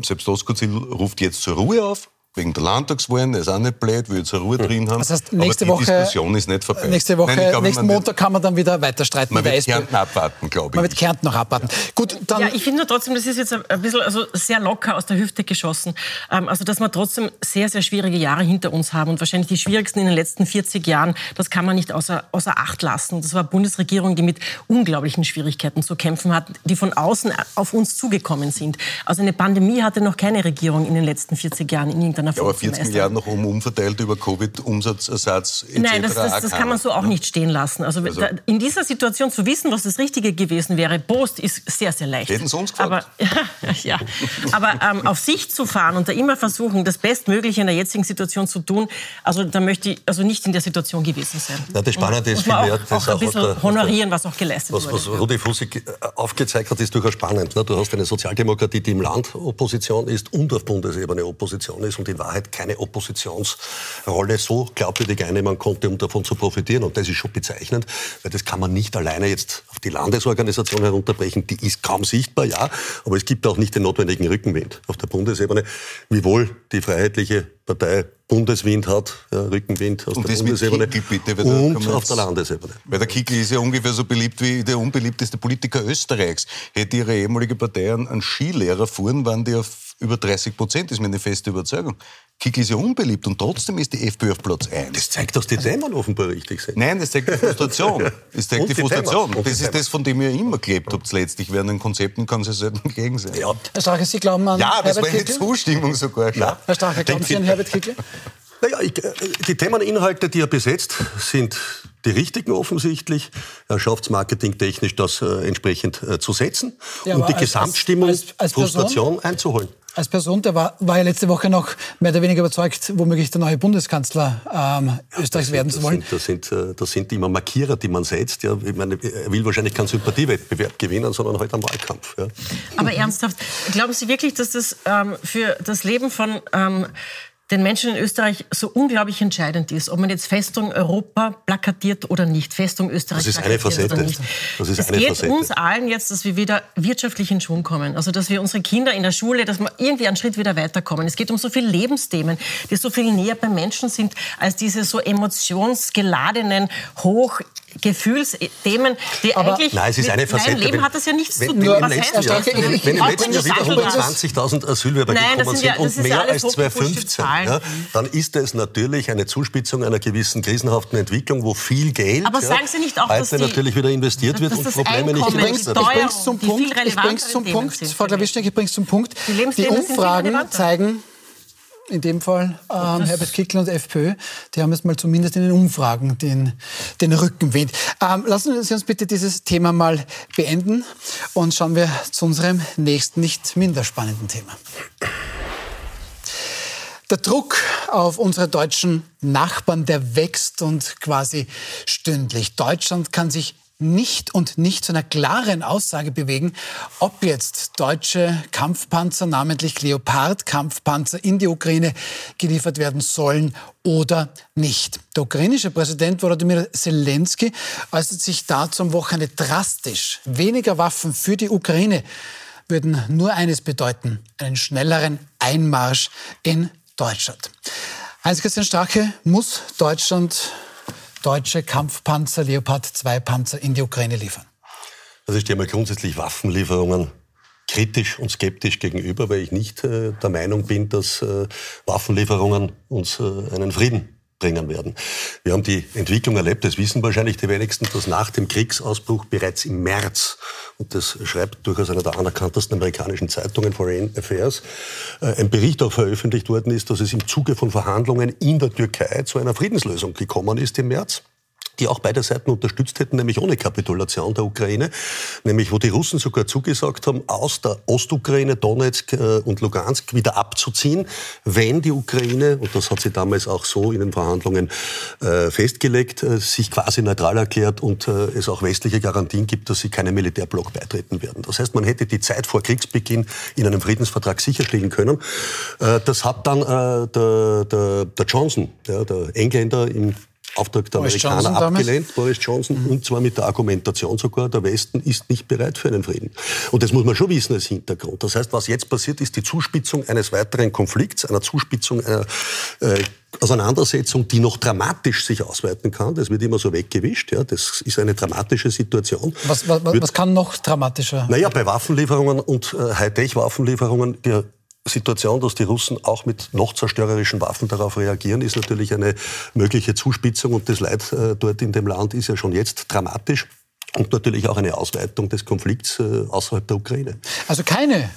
Selbst Doskozil ruft jetzt zur Ruhe auf, wegen der Landtagswahlen, das ist auch nicht blöd, will jetzt eine Ruhe drin haben. Das heißt, nächste aber die Woche, Diskussion ist nicht vorbei. Nächste Woche, Nein, glaub, nächsten Montag kann man dann wieder weiter streiten. Man wird Kärnten abwarten, glaube ich. Man wird Kärnten noch abwarten. Gut, dann ja, ich finde nur trotzdem, das ist jetzt ein bisschen also sehr locker aus der Hüfte geschossen. Ähm, also, dass wir trotzdem sehr, sehr schwierige Jahre hinter uns haben und wahrscheinlich die schwierigsten in den letzten 40 Jahren, das kann man nicht außer, außer Acht lassen. Das war eine Bundesregierung, die mit unglaublichen Schwierigkeiten zu kämpfen hat, die von außen auf uns zugekommen sind. Also eine Pandemie hatte noch keine Regierung in den letzten 40 Jahren in irgendeiner werden Ja, aber 40 Milliarden noch um, umverteilt über Covid-Umsatzersatz etc. Nein, das, das, das kann man so auch nicht stehen lassen. Also, Also- da, in dieser Situation zu wissen, was das Richtige gewesen wäre, Post ist sehr, sehr leicht. Hätten Sie uns aber, gefragt. ja, aber ähm, auf sich zu fahren und da immer versuchen, das Bestmögliche in der jetzigen Situation zu tun, also da möchte ich also nicht in der Situation gewesen sein. Ja, das Spannende ist man vielmehr, auch, das auch ein bisschen der- honorieren, was auch geleistet Was, wurde. was Rudi Fussig äh, aufgezeigt hat, ist durchaus spannend. ne? Du hast eine Sozialdemokratie, die im Land Opposition ist und auf Bundesebene Opposition ist und in Wahrheit keine Oppositionsrolle so glaubwürdig einnehmen konnte, um davon zu profitieren. Und das ist schon bezeichnend, weil das kann man nicht alleine jetzt auf die Landesorganisation herunterbrechen. Die ist kaum sichtbar, ja, aber es gibt auch nicht den notwendigen Rückenwind auf der Bundesebene, wiewohl die Freiheitliche Partei Bundeswind hat, ja, Rückenwind aus Und der Bundesebene Kickl bitte, und auf der Landesebene. Weil der Kickl ist ja ungefähr so beliebt wie der unbeliebteste Politiker Österreichs. Hätte ihre ehemalige Partei einen, einen Skilehrer fuhren, waren die auf über 30 Prozent, ist meine feste Überzeugung. Kickl ist ja unbeliebt und trotzdem ist die FPÖ auf Platz 1. Das zeigt, dass die Themen offenbar richtig sind. Nein, das zeigt die Frustration. Das zeigt Und die die Frustration. Und das die ist das, von dem ihr immer gelebt habt letztlich. Während den Konzepten kann es selten gegen sein. Ja, Herr Strache, Sie glauben an Ja, das Herbert war eine Kickl? Zustimmung sogar. schon. Ja. Herr Strache, glauben Sie an Herbert Kickl? Naja, ich, äh, die Themeninhalte, die er besetzt, sind die richtigen offensichtlich. Er schafft es marketingtechnisch, das äh, entsprechend äh, zu setzen Ja, und die als- Gesamtstimmung, als- als? Frustration einzuholen. Als Person, der war, war ja letzte Woche noch mehr oder weniger überzeugt, womöglich der neue Bundeskanzler ähm, Österreichs werden zu das wollen. Sind, das, sind, äh, das sind immer Markierer, die man setzt. Ja, ich meine, er will wahrscheinlich keinen Sympathiewettbewerb gewinnen, sondern halt einen Wahlkampf. Ja. Aber ernsthaft, glauben Sie wirklich, dass das ähm, für das Leben von ähm, den Menschen in Österreich so unglaublich entscheidend ist, ob man jetzt Festung Europa plakatiert oder nicht, Festung Österreich Das ist eine plakatiert oder Facette. nicht. Das ist es eine geht Facette. uns allen jetzt, dass wir wieder wirtschaftlich in Schwung kommen. Also, dass wir unsere Kinder in der Schule, dass wir irgendwie einen Schritt wieder weiterkommen. Es geht um so viele Lebensthemen, die so viel näher beim Menschen sind, als diese so emotionsgeladenen, Hochgefühlsthemen, die Aber- eigentlich... Nein, es ist mit eine Facette. meinem Leben wenn- hat das ja nichts wenn, zu wenn tun. im Was letzten heißt das? Wenn, wenn im letzten Jahr wieder ich- 120.000 Asylwerber Nein, gekommen sind ja- sind und mehr als hochgepuschte 2015, Zahlen. ja, dann ist das natürlich eine Zuspitzung einer gewissen krisenhaften Entwicklung, wo viel Geld Aber ja, sagen Sie nicht auch, dass die- natürlich wieder investiert wird dass und Probleme nicht gelöst werden. Ich Steuerung, bring's zum Punkt. Ich bring's relevanteren zum Themen Punkt. sind Frau für Klawischnik, ich bring's zum Punkt. Die Umfragen zeigen, in dem Fall ähm, Herbert Kickl und FPÖ, die haben jetzt mal zumindest in den Umfragen den, den Rückenwind. Ähm, lassen Sie uns bitte dieses Thema mal beenden und schauen wir zu unserem nächsten, nicht minder spannenden Thema. Der Druck auf unsere deutschen Nachbarn, der wächst und quasi stündlich. Deutschland kann sich nicht und nicht zu einer klaren Aussage bewegen, ob jetzt deutsche Kampfpanzer, namentlich Leopard-Kampfpanzer, in die Ukraine geliefert werden sollen oder nicht. Der ukrainische Präsident Volodymyr Zelensky äußert sich dazu am Wochenende drastisch. Weniger Waffen für die Ukraine würden nur eines bedeuten, einen schnelleren Einmarsch in Deutschland. Heinz-Christian Strache, muss Deutschland deutsche Kampfpanzer, Leopard 2 Panzer in die Ukraine liefern? Also ich stehe mal grundsätzlich Waffenlieferungen kritisch und skeptisch gegenüber, weil ich nicht äh, der Meinung bin, dass äh, Waffenlieferungen uns äh, einen Frieden bringen werden. Wir haben die Entwicklung erlebt, das wissen wahrscheinlich die wenigsten, dass nach dem Kriegsausbruch bereits im März, und das schreibt durchaus einer der anerkanntesten amerikanischen Zeitungen, Foreign Affairs, äh, ein Bericht auch veröffentlicht worden ist, dass es im Zuge von Verhandlungen in der Türkei zu einer Friedenslösung gekommen ist im März die auch beide Seiten unterstützt hätten, nämlich ohne Kapitulation der Ukraine, nämlich wo die Russen sogar zugesagt haben, aus der Ostukraine, Donetsk äh, und Lugansk wieder abzuziehen, wenn die Ukraine, und das hat sie damals auch so in den Verhandlungen äh, festgelegt, äh, sich quasi neutral erklärt und es auch westliche Garantien gibt, dass sie keinem Militärblock beitreten werden. Das heißt, man hätte die Zeit vor Kriegsbeginn in einem Friedensvertrag sicherstellen können. Das hat dann der, der, der Johnson, der Engländer im Auftrag der Boris Amerikaner Johnson damals? abgelehnt, Boris Johnson, und zwar mit der Argumentation sogar, der Westen ist nicht bereit für einen Frieden. Und das muss man schon wissen als Hintergrund. Das heißt, was jetzt passiert, ist die Zuspitzung eines weiteren Konflikts, einer Zuspitzung einer äh, Auseinandersetzung, die noch dramatisch sich ausweiten kann. Das wird immer so weggewischt. Ja. Das ist eine dramatische Situation. Was, was, was kann noch dramatischer? naja, bei Waffenlieferungen und äh, Hightech-Waffenlieferungen, die Situation, dass die Russen auch mit noch zerstörerischen Waffen darauf reagieren, ist natürlich eine mögliche Zuspitzung und das Leid äh, dort in dem Land ist ja schon jetzt dramatisch und natürlich auch eine Ausweitung des Konflikts äh, außerhalb der Ukraine. Also keine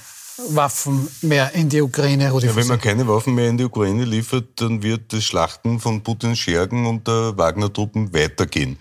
Waffen mehr in die Ukraine, Rudi ja, Wenn man keine Waffen mehr in die Ukraine liefert, dann wird das Schlachten von Putins Schergen und der Wagner-Truppen weitergehen.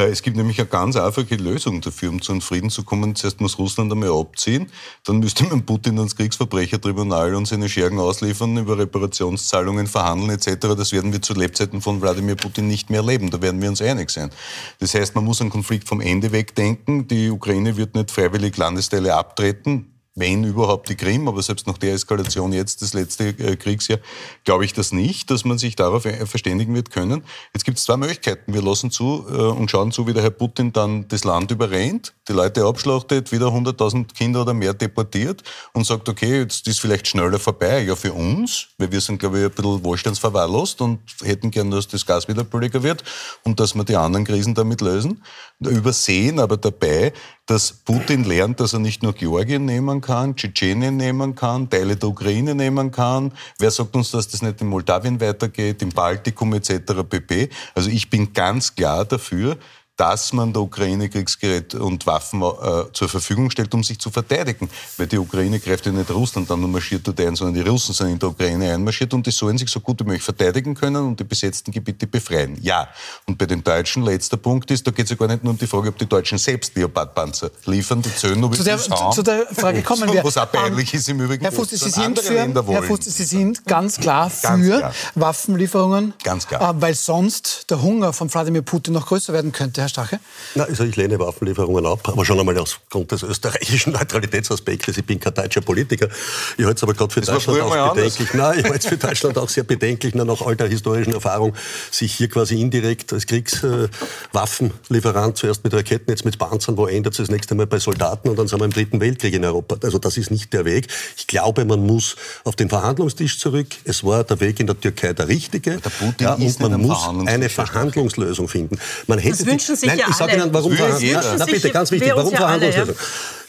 Äh, es gibt nämlich eine ganz einfache Lösung dafür, um zu einem Frieden zu kommen. Zuerst muss Russland einmal abziehen, dann müsste man Putin ans Kriegsverbrechertribunal und seine Schergen ausliefern, über Reparationszahlungen verhandeln etc. Das werden wir zu Lebzeiten von Wladimir Putin nicht mehr erleben. Da werden wir uns einig sein. Das heißt, man muss einen Konflikt vom Ende weg denken. Die Ukraine wird nicht freiwillig Landesteile abtreten wenn überhaupt die Krim, aber selbst nach der Eskalation jetzt, das letzte äh, Kriegsjahr, glaube ich das nicht, dass man sich darauf äh, verständigen wird können. Jetzt gibt es zwei Möglichkeiten. Wir lassen zu äh, und schauen zu, wie der Herr Putin dann das Land überrennt, die Leute abschlachtet, wieder 100.000 Kinder oder mehr deportiert und sagt, okay, jetzt ist vielleicht schneller vorbei. Ja, für uns, weil wir sind, glaube ich, ein bisschen wohlstandsverwahrlost und hätten gern, dass das Gas wieder billiger wird und dass wir die anderen Krisen damit lösen. Übersehen aber dabei, dass Putin lernt, dass er nicht nur Georgien nehmen kann, Tschetschenien nehmen kann, Teile der Ukraine nehmen kann. Wer sagt uns, dass das nicht in Moldawien weitergeht, im Baltikum etc. pp. Also ich bin ganz klar dafür, dass man der Ukraine Kriegsgerät und Waffen äh, zur Verfügung stellt, um sich zu verteidigen. Weil die Ukraine greift ja nicht Russland dann und marschiert dort ein, sondern die Russen sind in der Ukraine einmarschiert und die sollen sich so gut wie möglich verteidigen können und die besetzten Gebiete befreien. Ja. Und bei den Deutschen, letzter Punkt ist, da geht es ja gar nicht nur um die Frage, ob die Deutschen selbst Leopardpanzer liefern, die zählen nur, zu der, zu, zu der Frage kommen wir. Was auch peinlich um, ist im Übrigen. Herr Fuß, Sie sind, für, Herr Fuß, Sie sind ganz klar für ganz klar. Waffenlieferungen, ganz klar. Äh, weil sonst der Hunger von Wladimir Putin noch größer werden könnte, Herr Stache. Na, also ich lehne Waffenlieferungen ab, aber schon einmal aufgrund des österreichischen Neutralitätsaspektes. Ich bin kein deutscher Politiker. Ich halte es aber gerade für das Deutschland auch bedenklich. Nein, ich halte es für Deutschland auch sehr bedenklich, nach all der historischen Erfahrung, sich hier quasi indirekt als Kriegswaffenlieferant zuerst mit Raketen, jetzt mit Panzern, wo ändert es das nächste Mal bei Soldaten und dann sind wir im Dritten Weltkrieg in Europa. Also das ist nicht der Weg. Ich glaube, man muss auf den Verhandlungstisch zurück. Es war der Weg in der Türkei der richtige. Der Putin ja, und man muss eine Verhandlungslösung finden. Man hätte das wünschen sich nein, ja ich sage Ihnen, warum Verhandlungslösung? Na, bitte, ganz wichtig, warum Verhandlungslösung?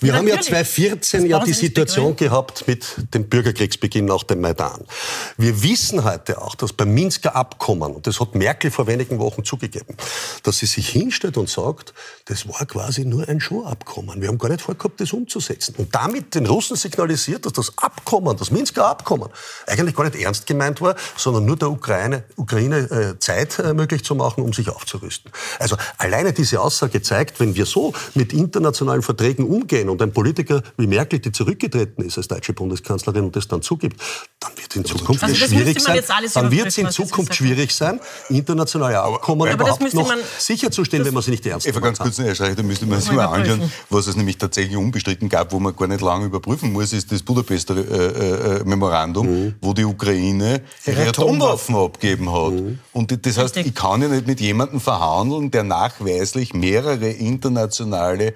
Wir haben ja 2014 ja die Situation gehabt mit dem Bürgerkriegsbeginn nach dem Maidan. Wir wissen heute auch, dass beim Minsker Abkommen, und das hat Merkel vor wenigen Wochen zugegeben, dass sie sich hinstellt und sagt, das war quasi nur ein Showabkommen. Wir haben gar nicht vorgehabt, das umzusetzen. Und damit den Russen signalisiert, dass das Abkommen, das Minsker Abkommen, eigentlich gar nicht ernst gemeint war, sondern nur der Ukraine, Ukraine äh, Zeit äh, möglich zu machen, um sich aufzurüsten. Also alleine diese Aussage zeigt, wenn wir so mit internationalen Verträgen umgehen und ein Politiker wie Merkel, die zurückgetreten ist als deutsche Bundeskanzlerin und das dann zugibt, dann wird es in Zukunft also schwierig sein. Dann wird es in Zukunft schwierig sein, internationale Abkommen aber, überhaupt noch sicherzustellen, wenn man sie nicht ernst nimmt. Ganz kurz, Herr Schreicher, da müsste man sich mal anschauen, was es nämlich tatsächlich unbestritten gab, wo man gar nicht lange überprüfen muss, ist das Budapester äh, äh, äh, Memorandum, mhm. wo die Ukraine ihre Atomwaffen abgeben hat. Mhm. Und das heißt, ich kann ja nicht mit jemandem verhandeln, der nachweislich mehrere internationale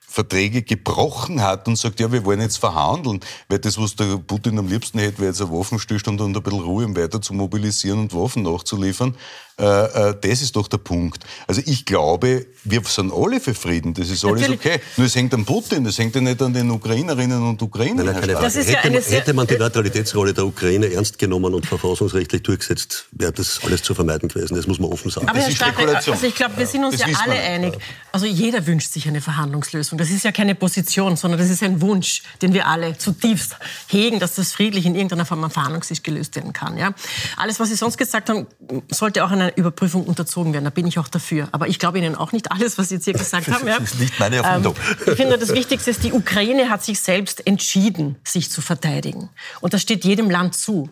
Verträge gebrochen hat und sagt, ja, wir wollen jetzt verhandeln, weil das, was der Putin am liebsten hätte, wäre jetzt ein Waffenstillstand und ein bisschen Ruhe, um weiter zu mobilisieren und Waffen nachzuliefern. Äh, äh, das ist doch der Punkt. Also ich glaube, wir sind alle für Frieden, das ist alles Natürlich. okay. Nur es hängt an Putin, das hängt ja nicht an den Ukrainerinnen und Ukrainern. Nein, nein, das ist hätte, ja hätte man die Neutralitätsrolle der Ukraine ernst genommen und verfassungsrechtlich durchgesetzt, wäre das alles zu vermeiden gewesen. Das muss man offen sagen. Aber Herr Starke, also ich glaube, wir sind uns ja, ja alle einig. Also jeder wünscht sich eine Verhandlungslösung. Das ist ja keine Position, sondern das ist ein Wunsch, den wir alle zutiefst hegen, dass das friedlich in irgendeiner Form am Verhandlungstisch gelöst werden kann. Ja? Alles, was Sie sonst gesagt haben, sollte auch einer Überprüfung unterzogen werden. Da bin ich auch dafür. Aber ich glaube Ihnen auch nicht alles, was Sie jetzt hier gesagt haben. Ja. Das ist nicht meine Erfindung. Ähm, ich finde, das Wichtigste ist, die Ukraine hat sich selbst entschieden, sich zu verteidigen. Und das steht jedem Land zu.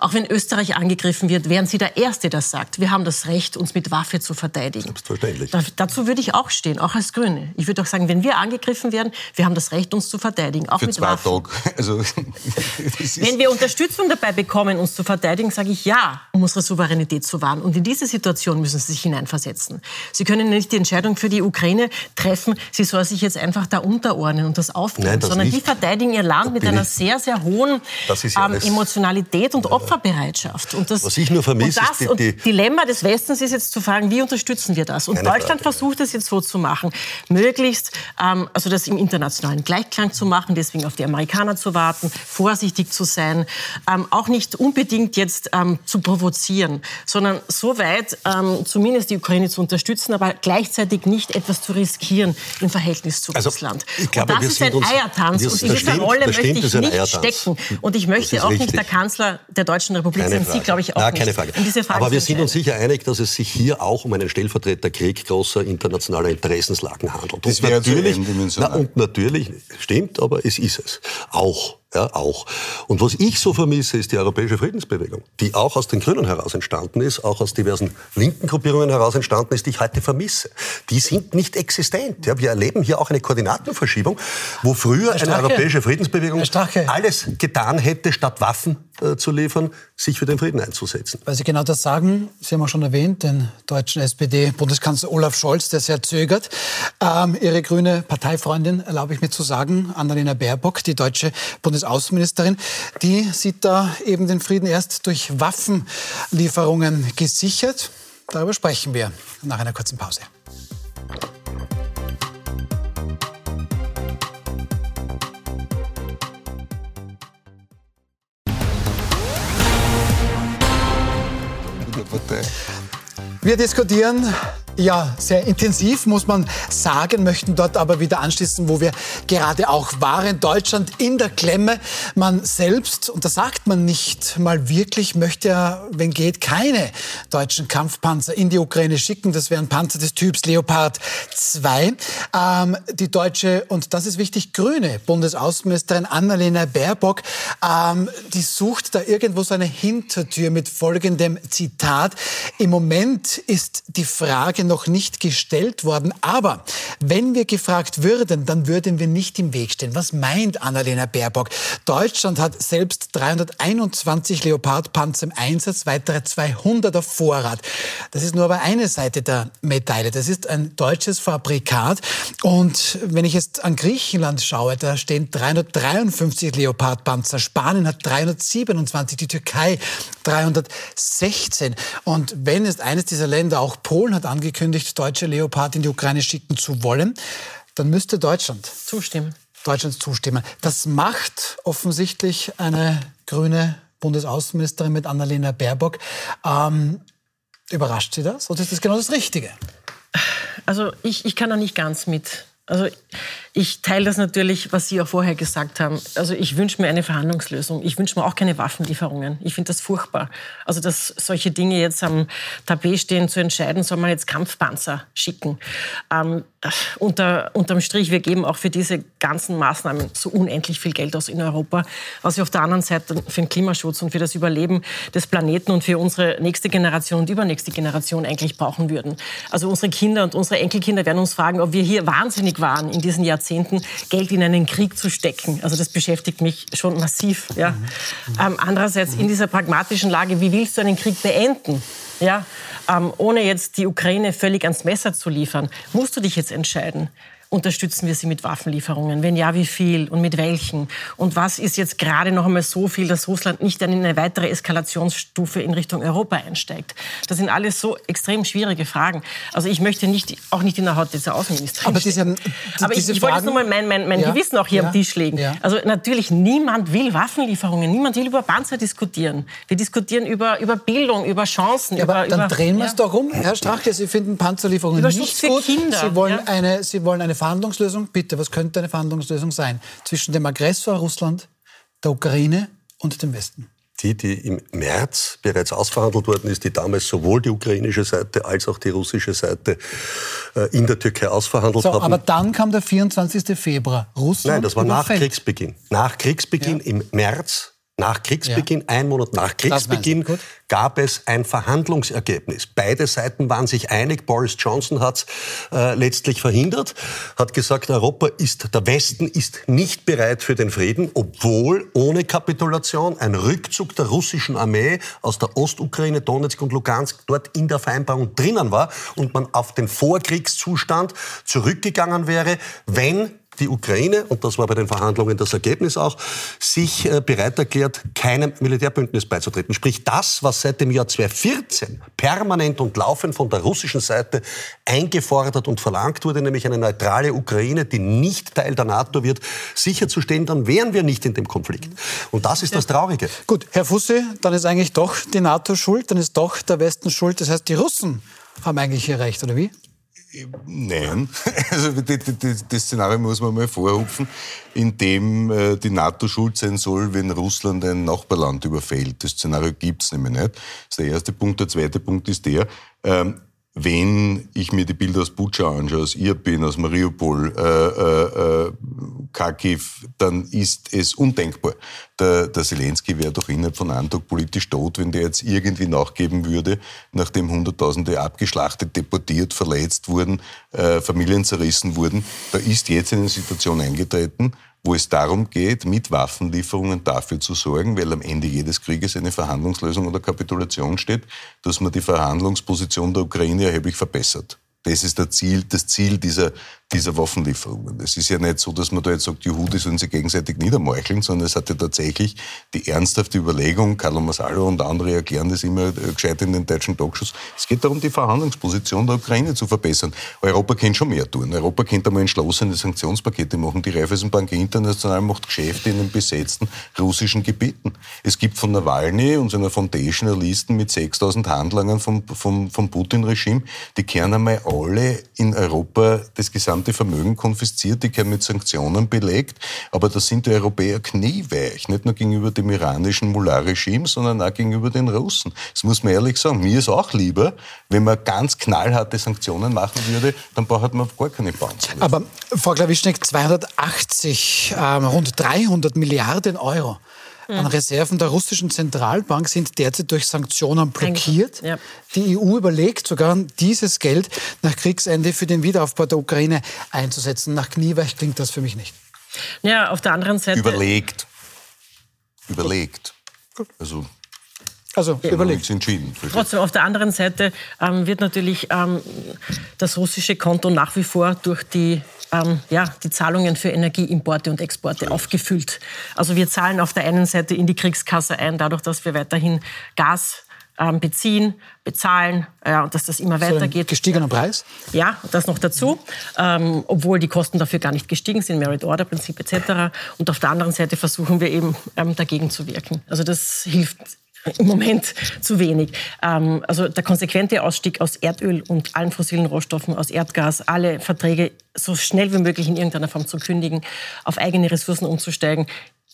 Auch wenn Österreich angegriffen wird, wären Sie der Erste, der sagt, wir haben das Recht, uns mit Waffe zu verteidigen. Selbstverständlich. Da, dazu würde ich auch stehen, auch als Grüne. Ich würde auch sagen, wenn wir angegriffen werden, wir haben das Recht, uns zu verteidigen, auch Für mit zwei Waffen. Tage. Also, wenn wir Unterstützung dabei bekommen, uns zu verteidigen, sage ich ja, um unsere Souveränität zu wahren. Und in diese Situation müssen Sie sich hineinversetzen. Sie können nicht die Entscheidung für die Ukraine treffen, sie soll sich jetzt einfach da unterordnen und das aufgeben, Nein, das sondern nicht. die verteidigen ihr Land mit einer sehr, sehr hohen ja ähm, Emotionalität und Opferbereitschaft. Und das, Was ich nur vermisse, und das, ist die, die Dilemma des Westens ist jetzt zu fragen, wie unterstützen wir das? Und Deutschland Frage. versucht es jetzt so zu machen, möglichst, ähm, also das im internationalen Gleichklang zu machen, deswegen auf die Amerikaner zu warten, vorsichtig zu sein, ähm, auch nicht unbedingt jetzt ähm, zu provozieren, sondern so weit bereit, ähm, zumindest die Ukraine zu unterstützen, aber gleichzeitig nicht etwas zu riskieren im Verhältnis zu Also, Russland. ich glaube, und das ist ein uns- Eiertanz. und das in dieser stimmt, Rolle das möchte ich das ist ein nicht Eiertanz. stecken. Und ich möchte auch nicht richtig. der Kanzler der Deutschen Republik sein. Sie, glaube ich, auch Na, nicht. keine Frage. Um diese Frage Aber wir sind uns sicher einig, dass es sich hier auch um einen Stellvertreterkrieg großer internationaler Interessenslagen handelt. Das Und wäre natürlich, na, und natürlich, stimmt, aber es ist es. Auch. Ja, auch. Und was ich so vermisse, ist die europäische Friedensbewegung, die auch aus den Grünen heraus entstanden ist, auch aus diversen linken Gruppierungen heraus entstanden ist, die ich heute vermisse. Die sind nicht existent. Ja, wir erleben hier auch eine Koordinatenverschiebung, wo früher eine europäische Friedensbewegung alles getan hätte, statt Waffen äh, zu liefern, sich für den Frieden einzusetzen. Weil Sie genau das sagen, Sie haben auch schon erwähnt, den deutschen SPD-Bundeskanzler Olaf Scholz, der sehr zögert. Ähm, Ihre grüne Parteifreundin, erlaube ich mir zu sagen, Annalena Baerbock, die deutsche Bundesaußenministerin, die sieht da eben den Frieden erst durch Waffenlieferungen gesichert. Darüber sprechen wir nach einer kurzen Pause. Wir diskutieren ja sehr intensiv, muss man sagen, möchten dort aber wieder anschließen, wo wir gerade auch waren. Deutschland in der Klemme. Man selbst, und das sagt man nicht mal wirklich, möchte ja, wenn geht, keine deutschen Kampfpanzer in die Ukraine schicken. Das wären Panzer des Typs Leopard 2. Ähm, die deutsche, und das ist wichtig, grüne Bundesaußenministerin Annalena Baerbock, ähm, die sucht da irgendwo so eine Hintertür mit folgendem Zitat. Im Moment ist die Frage noch nicht gestellt worden, aber wenn wir gefragt würden, dann würden wir nicht im Weg stehen. Was meint Annalena Baerbock? Deutschland hat selbst 321 Leopardpanzer im Einsatz, weitere 200 auf Vorrat. Das ist nur aber eine Seite der Medaille. Das ist ein deutsches Fabrikat. Und wenn ich jetzt an Griechenland schaue, da stehen 353 Leopardpanzer. Spanien hat 327, die Türkei 316. Und wenn es eines dieser Länder, auch Polen hat angekündigt, deutsche Leopard in die Ukraine schicken zu wollen, dann müsste Deutschland Zustimmen. Deutschland zustimmen. Das macht offensichtlich eine grüne Bundesaußenministerin mit Annalena Baerbock. Ähm, überrascht Sie das? Oder ist das genau das Richtige? Also ich, ich kann da nicht ganz mit. Also ich teile das natürlich, was Sie auch vorher gesagt haben. Also ich wünsche mir eine Verhandlungslösung. Ich wünsche mir auch keine Waffenlieferungen. Ich finde das furchtbar. Also dass solche Dinge jetzt am Tapet stehen, zu entscheiden, soll man jetzt Kampfpanzer schicken. Ähm, unter, unterm Strich, wir geben auch für diese ganzen Maßnahmen so unendlich viel Geld aus in Europa, was wir auf der anderen Seite für den Klimaschutz und für das Überleben des Planeten und für unsere nächste Generation und übernächste Generation eigentlich brauchen würden. Also unsere Kinder und unsere Enkelkinder werden uns fragen, ob wir hier wahnsinnig waren, in diesen Jahrzehnten Geld in einen Krieg zu stecken. Also das beschäftigt mich schon massiv. Ja. Ähm, andererseits in dieser pragmatischen Lage, wie willst du einen Krieg beenden? Ja, ähm, ohne jetzt die Ukraine völlig ans Messer zu liefern, musst du dich jetzt entscheiden. Unterstützen wir sie mit Waffenlieferungen? Wenn ja, wie viel und mit welchen? Und was ist jetzt gerade noch einmal so viel, dass Russland nicht dann in eine weitere Eskalationsstufe in Richtung Europa einsteigt? Das sind alles so extrem schwierige Fragen. Also ich möchte nicht, auch nicht in der Haut dieser Außenministerin Aber diese- die- Aber ich, ich wollte jetzt nur mal mein, mein, mein Ja, Gewissen auch hier ja, am Tisch legen. ja. Also natürlich, niemand will Waffenlieferungen, niemand will über Panzer diskutieren. Wir diskutieren über, über Bildung, über Chancen. Ja, aber über, dann über, drehen wir es ja. doch um. Herr Strache, Sie finden Panzerlieferungen nicht gut. Kinder, Sie wollen, eine, Sie wollen eine Verhandlungslösung. Bitte, was könnte eine Verhandlungslösung sein? Zwischen dem Aggressor Russland, der Ukraine und dem Westen. Die, die im März bereits ausverhandelt worden ist, die damals sowohl die ukrainische Seite als auch die russische Seite äh, in der Türkei ausverhandelt So, haben. aber dann kam der 24. Februar. Russland Nein, das war nach. Kriegsbeginn. Nach Kriegsbeginn im März, nach Kriegsbeginn, ein Monat nach Kriegsbeginn, gab es ein Verhandlungsergebnis. Beide Seiten waren sich einig. Boris Johnson hat es äh, letztlich verhindert, hat gesagt, Europa ist, der Westen ist nicht bereit für den Frieden, obwohl ohne Kapitulation ein Rückzug der russischen Armee aus der Ostukraine, Donetsk und Lugansk dort in der Vereinbarung drinnen war und man auf den Vorkriegszustand zurückgegangen wäre, wenn die Ukraine, und das war bei den Verhandlungen das Ergebnis auch, sich äh, bereit erklärt, keinem Militärbündnis beizutreten. Sprich, das, was seit dem Jahr 2014 permanent und laufend von der russischen Seite eingefordert und verlangt wurde, nämlich eine neutrale Ukraine, die nicht Teil der NATO wird, sicherzustellen, dann wären wir nicht in dem Konflikt. Und das ist das Traurige. Gut, Herr Fusse, dann ist eigentlich doch die NATO schuld, dann ist doch der Westen schuld. Das heißt, die Russen haben eigentlich hier recht, oder wie? Nein, also das Szenario muss man mal vorhupfen, in dem äh, die NATO schuld sein soll, wenn Russland ein Nachbarland überfällt. Das Szenario gibt es nämlich nicht. Das ist der erste Punkt. Der zweite Punkt ist der, ähm, wenn ich mir die Bilder aus Bucha anschaue, aus Irpin, aus Mariupol, äh, äh, Kharkiv, dann ist es undenkbar. Der, der Zelensky wäre doch innerhalb von einem Tag politisch tot, wenn der jetzt irgendwie nachgeben würde, nachdem Hunderttausende abgeschlachtet, deportiert, verletzt wurden, äh, Familien zerrissen wurden. Da ist jetzt eine Situation eingetreten, wo es darum geht, mit Waffenlieferungen dafür zu sorgen, weil am Ende jedes Krieges eine Verhandlungslösung oder Kapitulation steht, dass man die Verhandlungsposition der Ukraine erheblich verbessert. Das ist Ziel, das Ziel dieser, dieser Waffenlieferungen. Es ist ja nicht so, dass man da jetzt sagt, die Juhu, sollen sich gegenseitig niedermeucheln, sondern es hat ja tatsächlich die ernsthafte Überlegung, Carlo Masallo und andere erklären das immer äh, gescheit in den deutschen Talkshows, es geht darum, die Verhandlungsposition der Ukraine zu verbessern. Europa kann schon mehr tun. Europa könnte einmal entschlossene Sanktionspakete machen. Die Raiffeisenbank International macht Geschäfte in den besetzten russischen Gebieten. Es gibt von Nawalny und seiner Foundation eine Listen mit 6000 Handlangern vom, vom, vom Putin-Regime, die kehren einmal alle in Europa das gesamte gesamte Vermögen konfisziert, die können mit Sanktionen belegt. Aber da sind die Europäer knieweich, nicht nur gegenüber dem iranischen Mullah-Regime, sondern auch gegenüber den Russen. Das muss man ehrlich sagen. Mir ist auch lieber, wenn man ganz knallharte Sanktionen machen würde, dann braucht man gar keine Panzer. Aber Frau Klawischnik, 280, ähm, rund 300 Milliarden Euro an Reserven der russischen Zentralbank sind derzeit durch Sanktionen blockiert. Ja. Die EU überlegt sogar, dieses Geld nach Kriegsende für den Wiederaufbau der Ukraine einzusetzen. Nach Knieweich klingt das für mich nicht. Ja, auf der anderen Seite. Überlegt. Überlegt. Also also ja. überlegt. entschieden. Trotzdem, auf der anderen Seite ähm, wird natürlich ähm, das russische Konto nach wie vor durch die, ähm, ja, die Zahlungen für Energieimporte und Exporte ja. aufgefüllt. Also wir zahlen auf der einen Seite in die Kriegskasse ein, dadurch, dass wir weiterhin Gas ähm, beziehen, bezahlen ja, und dass das immer weitergeht. Gestiegener Preis? Ja, das noch dazu, ähm, obwohl die Kosten dafür gar nicht gestiegen sind, Merit-Order-Prinzip etc. Und auf der anderen Seite versuchen wir eben ähm, dagegen zu wirken. Also das hilft im Moment zu wenig. Ähm, also der konsequente Ausstieg aus Erdöl und allen fossilen Rohstoffen, aus Erdgas, alle Verträge so schnell wie möglich in irgendeiner Form zu kündigen, auf eigene Ressourcen umzusteigen.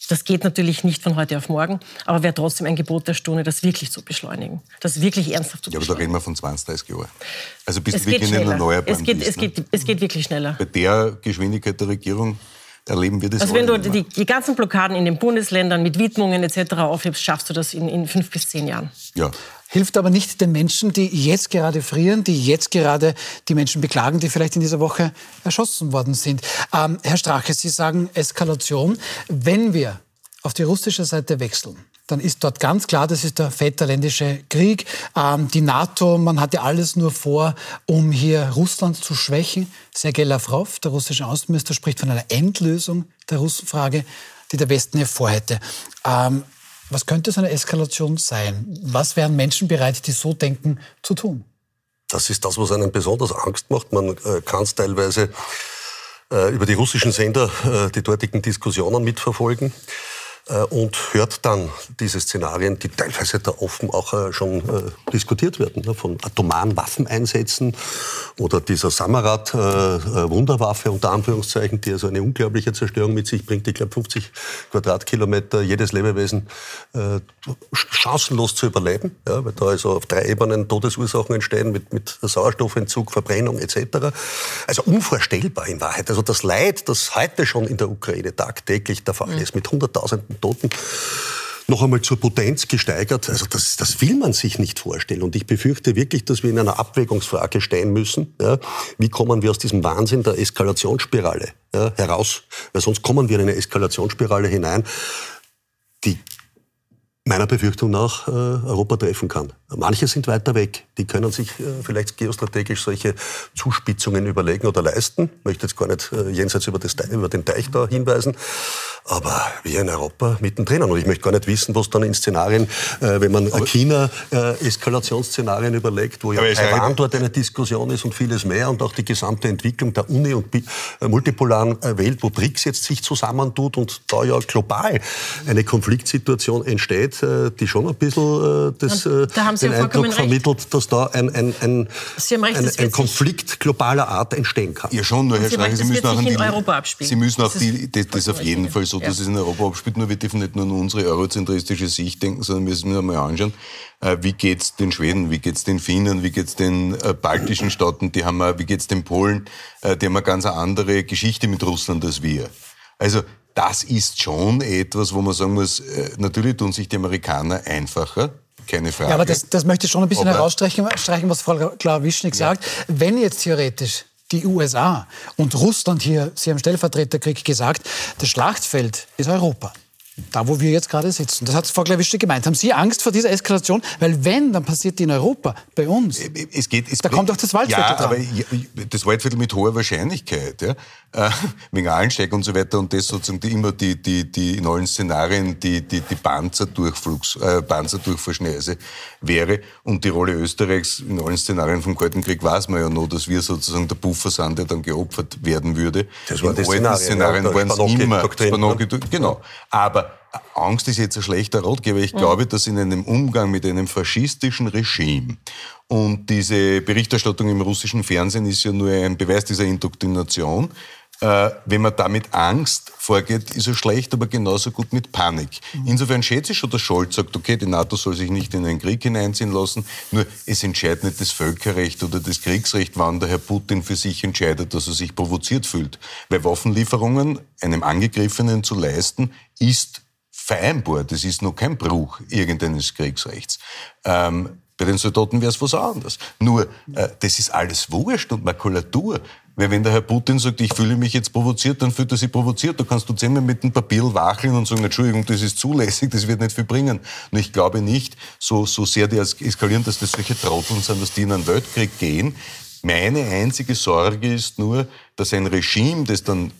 Das geht natürlich nicht von heute auf morgen, aber wäre trotzdem ein Gebot der Stunde, das wirklich zu beschleunigen, das wirklich ernsthaft zu beschleunigen. Ja, aber da reden wir von 20, 30 Jahren. Also bis es wirklich in den Erneuerbaren es geht, es, geht, es geht wirklich schneller. Bei der Geschwindigkeit der Regierung erleben wir das Also wenn du die, die, ganzen Blockaden in den Bundesländern mit Widmungen etc. aufhebst, schaffst du das in, in fünf bis zehn Jahren. Ja. Hilft aber nicht den Menschen, die jetzt gerade frieren, die jetzt gerade die Menschen beklagen, die vielleicht in dieser Woche erschossen worden sind. Ähm, Herr Strache, Sie sagen Eskalation. Wenn wir auf die russische Seite wechseln, dann ist dort ganz klar, das ist der Väterländische Krieg. Ähm, die NATO, man hatte alles nur vor, um hier Russland zu schwächen. Sergei Lavrov, der russische Außenminister, spricht von einer Endlösung der Russenfrage, die der Westen hier vorhätte. Ähm, was könnte so eine Eskalation sein? Was wären Menschen bereit, die so denken, zu tun? Das ist das, was einen besonders Angst macht. Man äh, kann es teilweise äh, über die russischen Sender äh, die dortigen Diskussionen mitverfolgen. Äh, und hört dann diese Szenarien, die teilweise da offen auch äh, schon äh, diskutiert werden, ne, von atomaren Waffeneinsätzen oder dieser Samarat-Wunderwaffe unter Anführungszeichen, die also eine unglaubliche Zerstörung mit sich bringt. Ich glaube 50 Quadratkilometer, jedes Lebewesen chancenlos zu überleben, ja, weil da also auf drei Ebenen Todesursachen entstehen mit, mit Sauerstoffentzug, Verbrennung etc. Also unvorstellbar in Wahrheit. Also das Leid, das heute schon in der Ukraine tagtäglich der Fall mhm. ist, mit Toten noch einmal zur Potenz gesteigert. Also das, das will man sich nicht vorstellen. Und ich befürchte wirklich, dass wir in einer Abwägungsfrage stehen müssen. Ja, wie kommen wir aus diesem Wahnsinn der Eskalationsspirale ja, heraus? Weil sonst kommen wir in eine Eskalationsspirale hinein, die meiner Befürchtung nach äh, Europa treffen kann. Manche sind weiter weg. Die können sich äh, vielleicht geostrategisch solche Zuspitzungen überlegen oder leisten. Ich möchte jetzt gar nicht äh, jenseits über, das, über den Teich da hinweisen. Aber wir in Europa mittendrin. Und ich möchte gar nicht wissen, was dann in Szenarien, äh, wenn man China-Eskalationsszenarien überlegt, wo ja Taiwan dort eine Diskussion ist und vieles mehr und auch die gesamte Entwicklung der Uni- und multipolaren Welt, wo BRICS jetzt sich zusammentut und da ja global eine Konfliktsituation entsteht, die schon ein bisschen das, da den Eindruck vermittelt, dass da ein, ein, ein, recht, ein, ein Konflikt globaler Art entstehen kann. Ja schon, nur Herr Schreicher, Sie, müssen auch in die, Europa abspielen. Sie müssen auch das die, das, das auf jeden Fall so, dass ja. es in Europa abspielt, nur wir dürfen nicht nur an unsere eurozentristische Sicht denken, sondern wir müssen uns mal anschauen, äh, wie geht's den Schweden, wie geht's den Finnen, wie geht's den äh, baltischen Staaten, die haben, wie geht's den Polen, äh, die haben eine ganz andere Geschichte mit Russland als wir. Also das ist schon etwas, wo man sagen muss, natürlich tun sich die Amerikaner einfacher, keine Frage. Ja, aber das, das möchte ich schon ein bisschen aber herausstreichen, was Frau Klawischnik ja. sagt. Wenn jetzt theoretisch die USA und Russland hier, Sie haben Stellvertreterkrieg gesagt, das Schlachtfeld ist Europa. Da, wo wir jetzt gerade sitzen. Das hat Frau Klawische gemeint. Haben Sie Angst vor dieser Eskalation? Weil wenn, dann passiert die in Europa, bei uns. Es geht, es da kommt auch das Waldviertel ja, dran. aber das Waldviertel mit hoher Wahrscheinlichkeit, ja, äh, wegen Allensteig und so weiter und das sozusagen die, immer die, die, die in allen Szenarien die, die, die Panzerdurchflugs, äh, Panzerdurchfahrschneise wäre. Und die Rolle Österreichs in allen Szenarien vom Kalten Krieg weiß man ja noch, dass wir sozusagen der Puffer sind, der dann geopfert werden würde. Das war in alten Szenarien, ja, waren es immer. Spanocki, genau. Aber Angst ist jetzt ein schlechter Ratgeber. Ich mhm. glaube, dass in einem Umgang mit einem faschistischen Regime und diese Berichterstattung im russischen Fernsehen ist ja nur ein Beweis dieser Indoktrination. Äh, wenn man da mit Angst vorgeht, ist es schlecht, aber genauso gut mit Panik. Mhm. Insofern schätze ich schon, dass Scholz sagt, okay, die NATO soll sich nicht in einen Krieg hineinziehen lassen, nur es entscheidet nicht das Völkerrecht oder das Kriegsrecht, wann der Herr Putin für sich entscheidet, dass er sich provoziert fühlt. Weil Waffenlieferungen einem Angegriffenen zu leisten, ist vereinbar. Das ist noch kein Bruch irgendeines Kriegsrechts. Ähm, bei den Soldaten wäre es was anderes. Nur, äh, das ist alles Wurscht und Makulatur. Weil wenn der Herr Putin sagt, ich fühle mich jetzt provoziert, dann fühlt er sich provoziert. Da kannst du zehnmal mit dem Papier wacheln und sagen, Entschuldigung, das ist zulässig, das wird nicht viel bringen. Und ich glaube nicht, so, so sehr die eskalieren, dass das solche Trotteln sind, dass die in einen Weltkrieg gehen. Meine einzige Sorge ist nur, dass ein Regime, das dann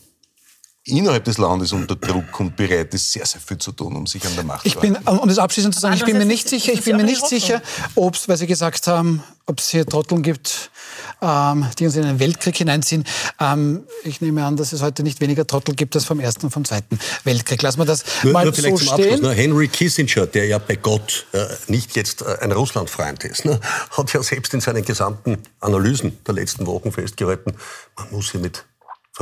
innerhalb des Landes unter Druck und bereit ist, sehr, sehr viel zu tun, um sich an der Macht zu halten. Um das abschließend zu sagen, ich bin mir nicht sicher, ich bin mir nicht sicher, ob es, weil Sie gesagt haben, ob es hier Trotteln gibt, ähm, die uns in einen Weltkrieg hineinziehen. Ähm, ich nehme an, dass es heute nicht weniger Trottel gibt als vom Ersten und vom Zweiten Weltkrieg. Lassen wir das nur, mal nur vielleicht so zum stehen. Abschluss, ne? Henry Kissinger, der ja bei Gott äh, nicht jetzt äh, ein Russlandfreund ist, ne? hat ja selbst in seinen gesamten Analysen der letzten Wochen festgehalten, man muss hier mit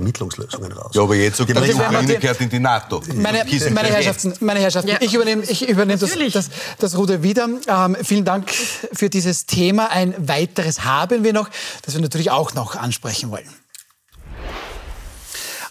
Vermittlungslösungen raus. Ja, aber jetzt sagt die Ukraine gehört in die NATO. Meine, meine Herrschaften, meine Herrschaften ja. ich übernehme, ich übernehme das, das, das Ruder wieder. Ähm, vielen Dank für dieses Thema. Ein weiteres haben wir noch, das wir natürlich auch noch ansprechen wollen.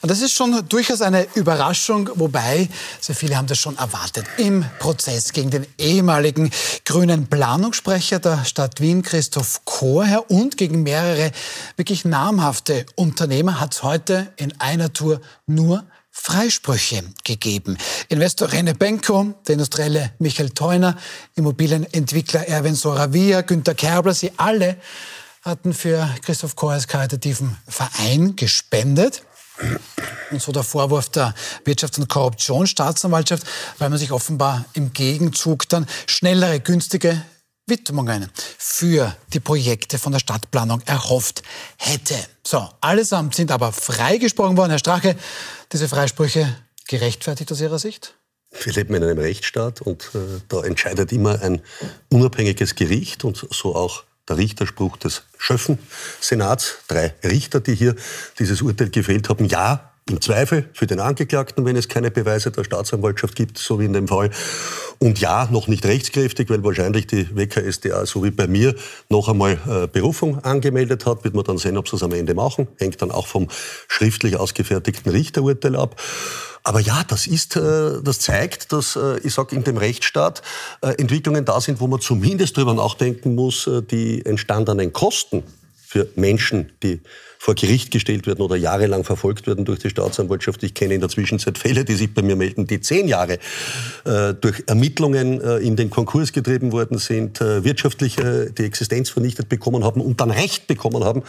Und das ist schon durchaus eine Überraschung, wobei sehr viele haben das schon erwartet. Im Prozess gegen den ehemaligen grünen Planungssprecher der Stadt Wien, Christoph Chorherr, und gegen mehrere wirklich namhafte Unternehmer hat es heute in einer Tour nur Freisprüche gegeben. Investor Rene Benko, der Industrielle Michael Theuner, Immobilienentwickler Erwin Soravia, Günter Kerbler, sie alle hatten für Christoph Chorhers karitativen Verein gespendet. Und so der Vorwurf der Wirtschafts- und Korruptionsstaatsanwaltschaft, weil man sich offenbar im Gegenzug dann schnellere, günstige Widmungen für die Projekte von der Stadtplanung erhofft hätte. So, allesamt sind aber freigesprochen worden. Herr Strache, diese Freisprüche gerechtfertigt aus Ihrer Sicht? Wir leben in einem Rechtsstaat und äh, da entscheidet immer ein unabhängiges Gericht und so auch der Richterspruch des Schöffen-Senats. Drei Richter, die hier dieses Urteil gefällt haben. Ja, im Zweifel für den Angeklagten, wenn es keine Beweise der Staatsanwaltschaft gibt, so wie in dem Fall. Und ja, noch nicht rechtskräftig, weil wahrscheinlich die WKSDA, so wie bei mir, noch einmal äh, Berufung angemeldet hat. Wird man dann sehen, ob sie es am Ende machen. Hängt dann auch vom schriftlich ausgefertigten Richterurteil ab. Aber ja, das ist, äh, das zeigt, dass, äh, ich sage, in dem Rechtsstaat Entwicklungen da sind, wo man zumindest darüber nachdenken muss, die entstandenen Kosten für Menschen, die vor Gericht gestellt werden oder jahrelang verfolgt werden durch die Staatsanwaltschaft. Ich kenne in der Zwischenzeit Fälle, die sich bei mir melden, die zehn Jahre äh, durch Ermittlungen äh, in den Konkurs getrieben worden sind, äh, wirtschaftlich äh, die Existenz vernichtet bekommen haben und dann Recht bekommen haben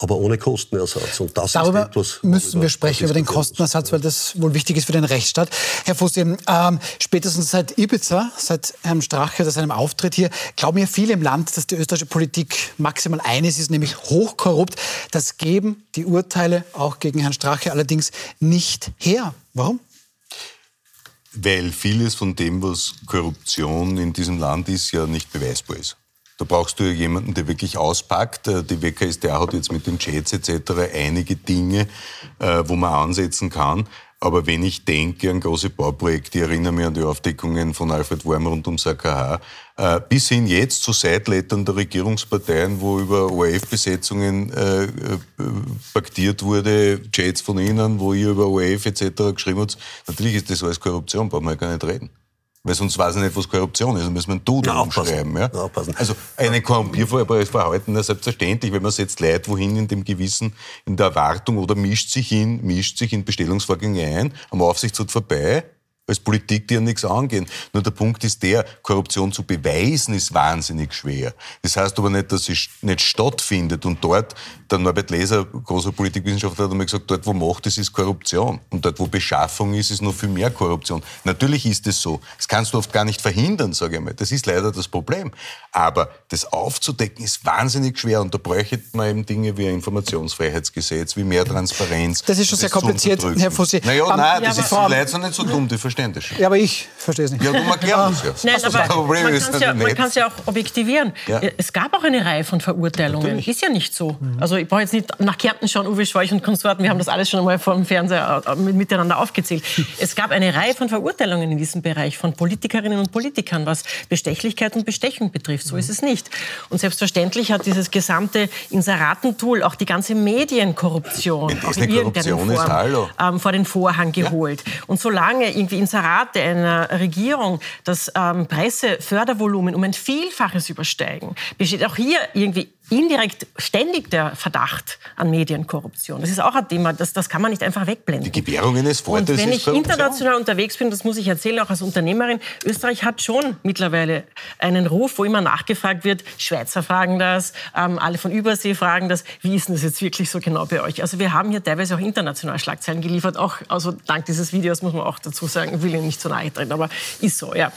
aber ohne Kostenersatz. Und das Darüber ist etwas, müssen wir sprechen, über den Kostenersatz, weil das wohl wichtig ist für den Rechtsstaat. Herr Fussi, ähm, spätestens seit Ibiza, seit Herrn Strache, seit seinem Auftritt hier, glauben ja viele im Land, dass die österreichische Politik maximal eines ist, nämlich hochkorrupt. Das geben die Urteile auch gegen Herrn Strache allerdings nicht her. Warum? Weil vieles von dem, was Korruption in diesem Land ist, ja nicht beweisbar ist. Da brauchst du ja jemanden, der wirklich auspackt. Äh, die WKStA hat jetzt mit den Chats etc. einige Dinge, äh, wo man ansetzen kann. Aber wenn ich denke an große Bauprojekte, ich erinnere mich an die Aufdeckungen von Alfred Worm rund ums AKH, äh, bis hin jetzt zu Seitlettern der Regierungsparteien, wo über ORF-Besetzungen paktiert wurde, Chats von Ihnen, wo ihr über ORF etc. geschrieben habt. Natürlich ist das alles Korruption, brauchen wir ja gar nicht reden. Weil sonst weiß ich nicht, was Korruption ist. Dann müssen wir einen Duden ja, umschreiben. Ja? Ja, also eine korrumpierbares Verhalten, ist selbstverständlich, wenn man setzt Leid wohin in dem Gewissen, in der Erwartung oder mischt sich in, mischt sich in Bestellungsvorgänge ein, am Aufsichtsrat vorbei, als Politik, die ja nichts angehen. Nur der Punkt ist der, Korruption zu beweisen ist wahnsinnig schwer. Das heißt aber nicht, dass sie nicht stattfindet. Und dort, der Norbert Leser, großer Politikwissenschaftler, hat einmal gesagt, dort, wo Macht ist, ist Korruption. Und dort, wo Beschaffung ist, ist noch viel mehr Korruption. Natürlich ist es so. Das kannst du oft gar nicht verhindern, sage ich mal. Das ist leider das Problem. Aber das aufzudecken ist wahnsinnig schwer. Und da bräuchte man eben Dinge wie ein Informationsfreiheitsgesetz, wie mehr Transparenz. Das ist schon sehr kompliziert, Herr Fossi. Naja, um, nein, das ja, ist die Leute sind nicht so dumm, die verstehen verständlich. Ja, aber ich verstehe es nicht. Ja, du erklärst es ja. Nein, aber Problem man kann es ja, man ja auch objektivieren. Ja. Es gab auch eine Reihe von Verurteilungen. Natürlich. Ist ja nicht so. Mhm. Also ich brauche jetzt nicht nach Kärnten schauen, Uwe Scheuch und Konsorten, wir haben das alles schon einmal vor dem Fernseher äh, miteinander aufgezählt. Es gab eine Reihe von Verurteilungen in diesem Bereich von Politikerinnen und Politikern, was Bestechlichkeit und Bestechung betrifft. So mhm. ist es nicht. Und selbstverständlich hat dieses gesamte Inseratentool auch die ganze Medienkorruption in irgendeiner Form ähm, vor den Vorhang geholt. Ja. Und solange irgendwie Inserate einer Regierung das ähm, Pressefördervolumen um ein Vielfaches übersteigen, besteht auch hier irgendwie indirekt ständig der Verdacht an Medienkorruption. Das ist auch ein Thema, das, das kann man nicht einfach wegblenden. Die Gewährungen ist vor, Und wenn ich international unterwegs bin, das muss ich erzählen, auch als Unternehmerin, Österreich hat schon mittlerweile einen Ruf, wo immer nachgefragt wird, Schweizer fragen das, ähm, alle von Übersee fragen das, wie ist denn das jetzt wirklich so genau bei euch? Also wir haben hier teilweise auch international Schlagzeilen geliefert, auch also dank dieses Videos muss man auch dazu sagen, will Ihnen nicht so nahe treten, aber ist so, ja.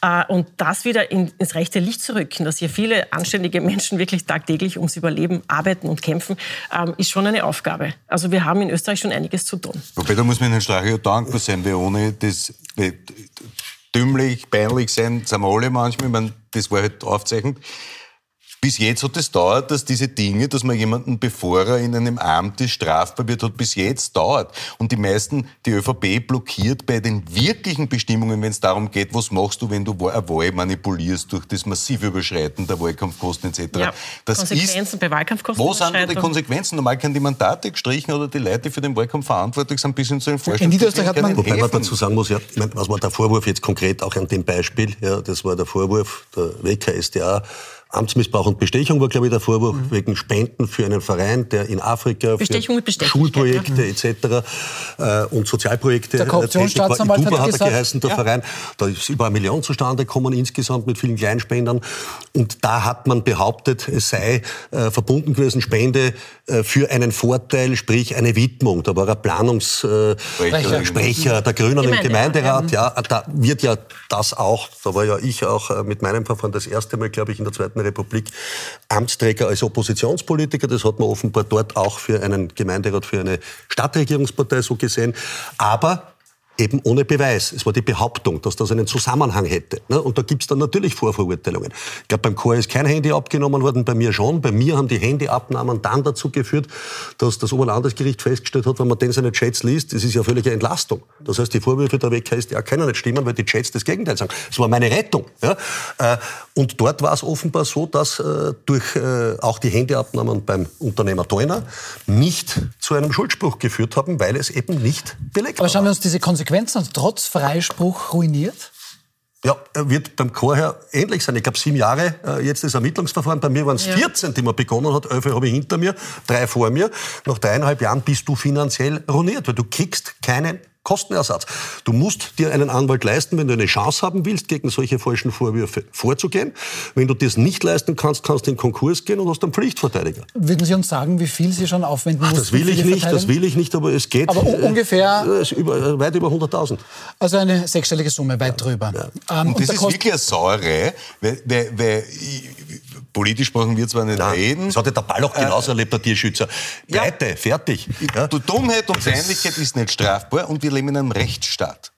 Äh, und das wieder in, ins rechte Licht zu rücken, dass hier viele anständige Menschen wirklich tagtäglich tagtäglich ums Überleben arbeiten und kämpfen, ähm, ist schon eine Aufgabe. Also wir haben in Österreich schon einiges zu tun. Wobei, da muss man Herrn Strache dankbar sein, weil ohne das dümmlich, peinlich sein, sind wir alle manchmal, ich meine, das war halt aufzeichnend, bis jetzt hat es dauert, dass diese Dinge, dass man jemanden, bevor er in einem Amt ist, strafbar wird, hat bis jetzt dauert. Und die meisten, die ÖVP blockiert bei den wirklichen Bestimmungen, wenn es darum geht, was machst du, wenn du eine Wahl manipulierst durch das massive Überschreiten der Wahlkampfkosten etc. Ja, das Konsequenzen ist, bei Wahlkampfkosten. Wo sind da die Konsequenzen? Normal können die Mandate gestrichen oder die Leute, die für den Wahlkampf verantwortlich sind, bis hin zu den Vorstand. In Niederösterreich hat man... Wobei man dazu sagen muss, ja, was war der Vorwurf jetzt konkret auch an dem Beispiel, ja, das war der Vorwurf der WKSDA, Amtsmissbrauch und Bestechung war, glaube ich, der Vorwurf mhm. wegen Spenden für einen Verein, der in Afrika Bestechung für Schulprojekte etc. Äh, und Sozialprojekte der Korruptionsstaatsanwalt hat, hat er geheißen, der ja. Verein. Da ist über eine Million zustande gekommen insgesamt mit vielen Kleinspendern. Und da hat man behauptet, es sei äh, verbunden gewesen, Spende äh, für einen Vorteil, sprich eine Widmung. Da war er Planungssprecher äh, der Grünen Gemeinde, im Gemeinderat. Ja. ja, da wird ja das auch, da war ja ich auch äh, mit meinem Verfahren das erste Mal, glaube ich, in der Zweiten Republik Amtsträger als Oppositionspolitiker. Das hat man offenbar dort auch für einen Gemeinderat, für eine Stadtregierungspartei so gesehen. Aber eben ohne Beweis. Es war die Behauptung, dass das einen Zusammenhang hätte. Ne? Und da gibt's dann natürlich Vorverurteilungen. Ich glaube, beim Chor ist kein Handy abgenommen worden, bei mir schon. Bei mir haben die Handyabnahmen dann dazu geführt, dass das Oberlandesgericht festgestellt hat, wenn man denn seine Chats liest, das ist ja völlige Entlastung. Das heißt, die Vorwürfe der WKStA können nicht stimmen, weil die Chats das Gegenteil sagen. Das war meine Rettung. Ja? Äh, und dort war es offenbar so, dass äh, durch äh, auch die Handyabnahmen beim Unternehmer Teuner nicht zu einem Schuldspruch geführt haben, weil es eben nicht belegt war. Aber schauen wir uns diese Konsequenzen Konsequenzen trotz Freispruch ruiniert? Ja, er wird beim Chorherr ähnlich sein. Ich glaube, sieben Jahre äh, jetzt das Ermittlungsverfahren. Bei mir waren es Ja. 14, die man begonnen hat. Elf habe ich hinter mir, drei vor mir. Nach dreieinhalb Jahren bist du finanziell ruiniert, weil du kriegst keinen Kostenersatz. Du musst dir einen Anwalt leisten, wenn du eine Chance haben willst, gegen solche falschen Vorwürfe vorzugehen. Wenn du das nicht leisten kannst, kannst du in Konkurs gehen und hast einen Pflichtverteidiger. Würden Sie uns sagen, wie viel Sie schon aufwenden mussten? Das will ich nicht, das will ich nicht, aber es geht. Aber un- äh, ungefähr- äh, ist über, äh, weit über 100.000. Also eine sechsstellige Summe, weit drüber. Ähm, Und das der ist wirklich eine Sauerei, weil, weil, weil ich, politisch brauchen wir zwar nicht reden. Das hat ja der Ball auch genauso erlebt, der Tierschützer. ja. Pleite, fertig. Ja. Du, Dummheit und Peinlichkeit ist nicht strafbar und wir leben in einem Rechtsstaat.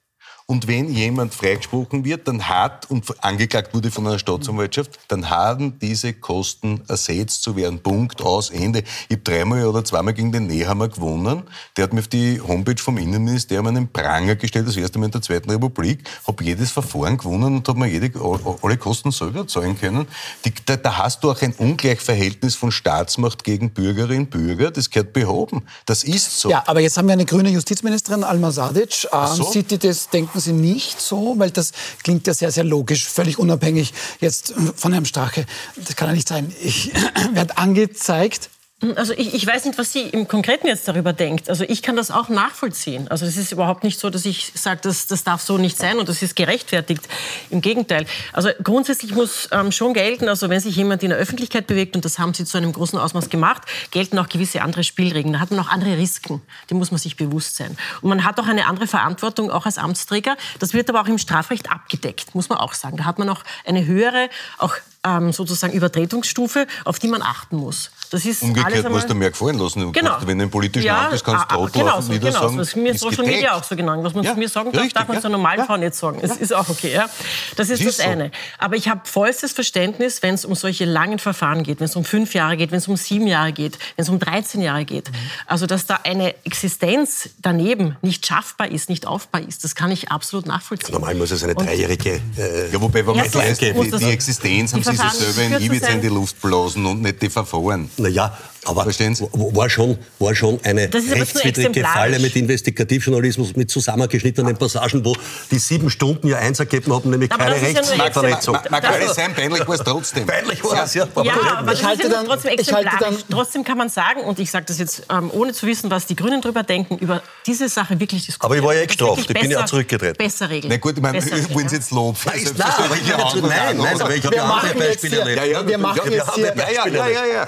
Und wenn jemand freigesprochen wird, dann hat und angeklagt wurde von einer Staatsanwaltschaft, dann haben diese Kosten ersetzt zu werden. Punkt, aus, Ende. Ich habe dreimal oder zweimal gegen den Nehammer gewonnen. Der hat mir auf die Homepage vom Innenministerium einen Pranger gestellt, das erste Mal in der Zweiten Republik. Habe jedes Verfahren gewonnen und habe mir jede, alle Kosten selber zahlen können. Die, da, da hast du auch ein Ungleichverhältnis von Staatsmacht gegen Bürgerinnen und Bürger. Das gehört behoben. Das ist so. Ja, aber jetzt haben wir eine grüne Justizministerin, Alma Sadic. Ähm, so. Sieht die das, denken Sie nicht so? Weil das klingt ja sehr, sehr logisch, völlig unabhängig jetzt von Herrn Strache. Das kann ja nicht sein. Ich werde angezeigt. Also ich, ich weiß nicht, was sie im Konkreten jetzt darüber denkt. Also ich kann das auch nachvollziehen. Also es ist überhaupt nicht so, dass ich sage, das, das darf so nicht sein und das ist gerechtfertigt. Im Gegenteil. Also grundsätzlich muss ähm, schon gelten, also wenn sich jemand in der Öffentlichkeit bewegt, und das haben sie zu einem großen Ausmaß gemacht, gelten auch gewisse andere Spielregeln. Da hat man auch andere Risiken. Die muss man sich bewusst sein. Und man hat auch eine andere Verantwortung, auch als Amtsträger. Das wird aber auch im Strafrecht abgedeckt, muss man auch sagen. Da hat man auch eine höhere, auch ähm, sozusagen Übertretungsstufe, auf die man achten muss. Das ist Umgekehrt musst du mehr gefallen lassen. Du Genau. kannst, wenn du ein politischer ja, Amt bist, kannst du ah, ah, genau auf so, und wieder genau sagen, so. Das ist mir ist Social. Media auch so genannt. Was man Ja, zu mir sagen darf, richtig, darf man ja. zu einer normalen Ja. Frau nicht sagen. Es ist auch okay. Ja? Das ist das ist so. eine. Aber ich habe vollstes Verständnis, wenn es um solche langen Verfahren geht, wenn es um fünf Jahre geht, wenn es um sieben Jahre geht, wenn es um 13 Jahre geht. Also, dass da eine Existenz daneben nicht schaffbar ist, nicht aufbar ist, das kann ich absolut nachvollziehen. Normal muss es eine dreijährige. Äh, Ja, wobei, wenn man Erstens weiß, die, das- die Existenz die haben sie selber in Ibiza in die Luft blasen und nicht die Verfahren. Naja, aber Verstehen Sie? war schon, war schon eine rechtswidrige. Falle mit Investigativjournalismus, mit zusammengeschnittenen Passagen, wo die sieben Stunden ja eins ergeben haben, nämlich Aber keine ja Rechtsverletzung. exemplarisch. Mag Das- alles sein, peinlich war es trotzdem. Peinlich war es, ja. Ja, aber das Ich halte ist ja dann- trotzdem ich halte dann- trotzdem kann man sagen, und ich sage das jetzt ähm, ohne zu wissen, was die Grünen darüber denken, über diese Sache wirklich diskutieren. Aber ich war ja eh gestraft. Ich bin ja besser- zurückgetreten. Besser regeln. Na gut, ich meine, wollen Sie jetzt Lob Nein, nein, nein, nein, ich habe Wir ja andere machen jetzt Beispiele erlebt. Ja, ja, Wir machen ja, jetzt hier- ja, ja, ja, ja, ja.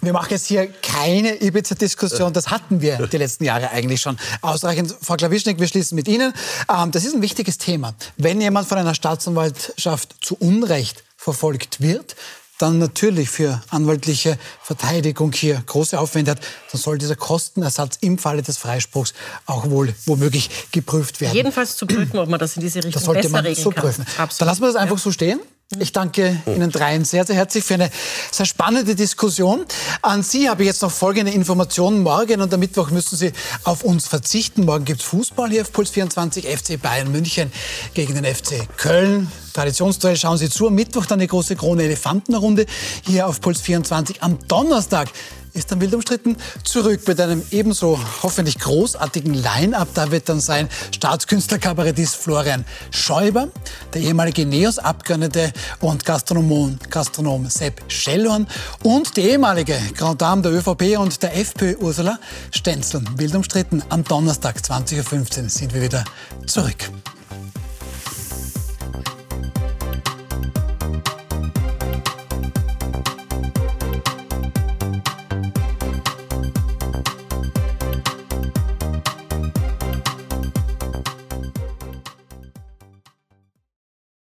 Wir machen jetzt hier keine Ibiza-Diskussion. Das hatten wir die letzten Jahre eigentlich schon ausreichend. Frau Klawischnik, wir schließen mit Ihnen. Ähm, das ist ein wichtiges Thema. Wenn jemand von einer Staatsanwaltschaft zu Unrecht verfolgt wird, dann natürlich für anwaltliche Verteidigung hier große Aufwände hat, dann soll dieser Kostenersatz im Falle des Freispruchs auch wohl womöglich geprüft werden. Jedenfalls zu prüfen, ob man das in diese Richtung Das sollte besser man regeln so kann. prüfen. Absolut. Dann lassen wir das einfach so stehen. Ich danke Ihnen dreien sehr, sehr herzlich für eine sehr spannende Diskussion. An Sie habe ich jetzt noch folgende Informationen. Morgen und am Mittwoch müssen Sie auf uns verzichten. Morgen gibt es Fußball hier auf Puls 24, FC Bayern München gegen den FC Köln. Traditionsduell schauen Sie zu. Am Mittwoch dann die große Krone Elefantenrunde hier auf Puls 24. Am Donnerstag ist dann wild umstritten zurück mit einem ebenso hoffentlich großartigen Line-up. Da wird dann sein Staatskünstler-Kabarettist Florian Schäuber, der ehemalige NEOS-Abgeordnete und Gastronom, Gastronom Sepp Schellhorn und die ehemalige Grand Dame der ÖVP und der FPÖ Ursula Stenzel. Wild umstritten am Donnerstag 20.15 Uhr sind wir wieder zurück.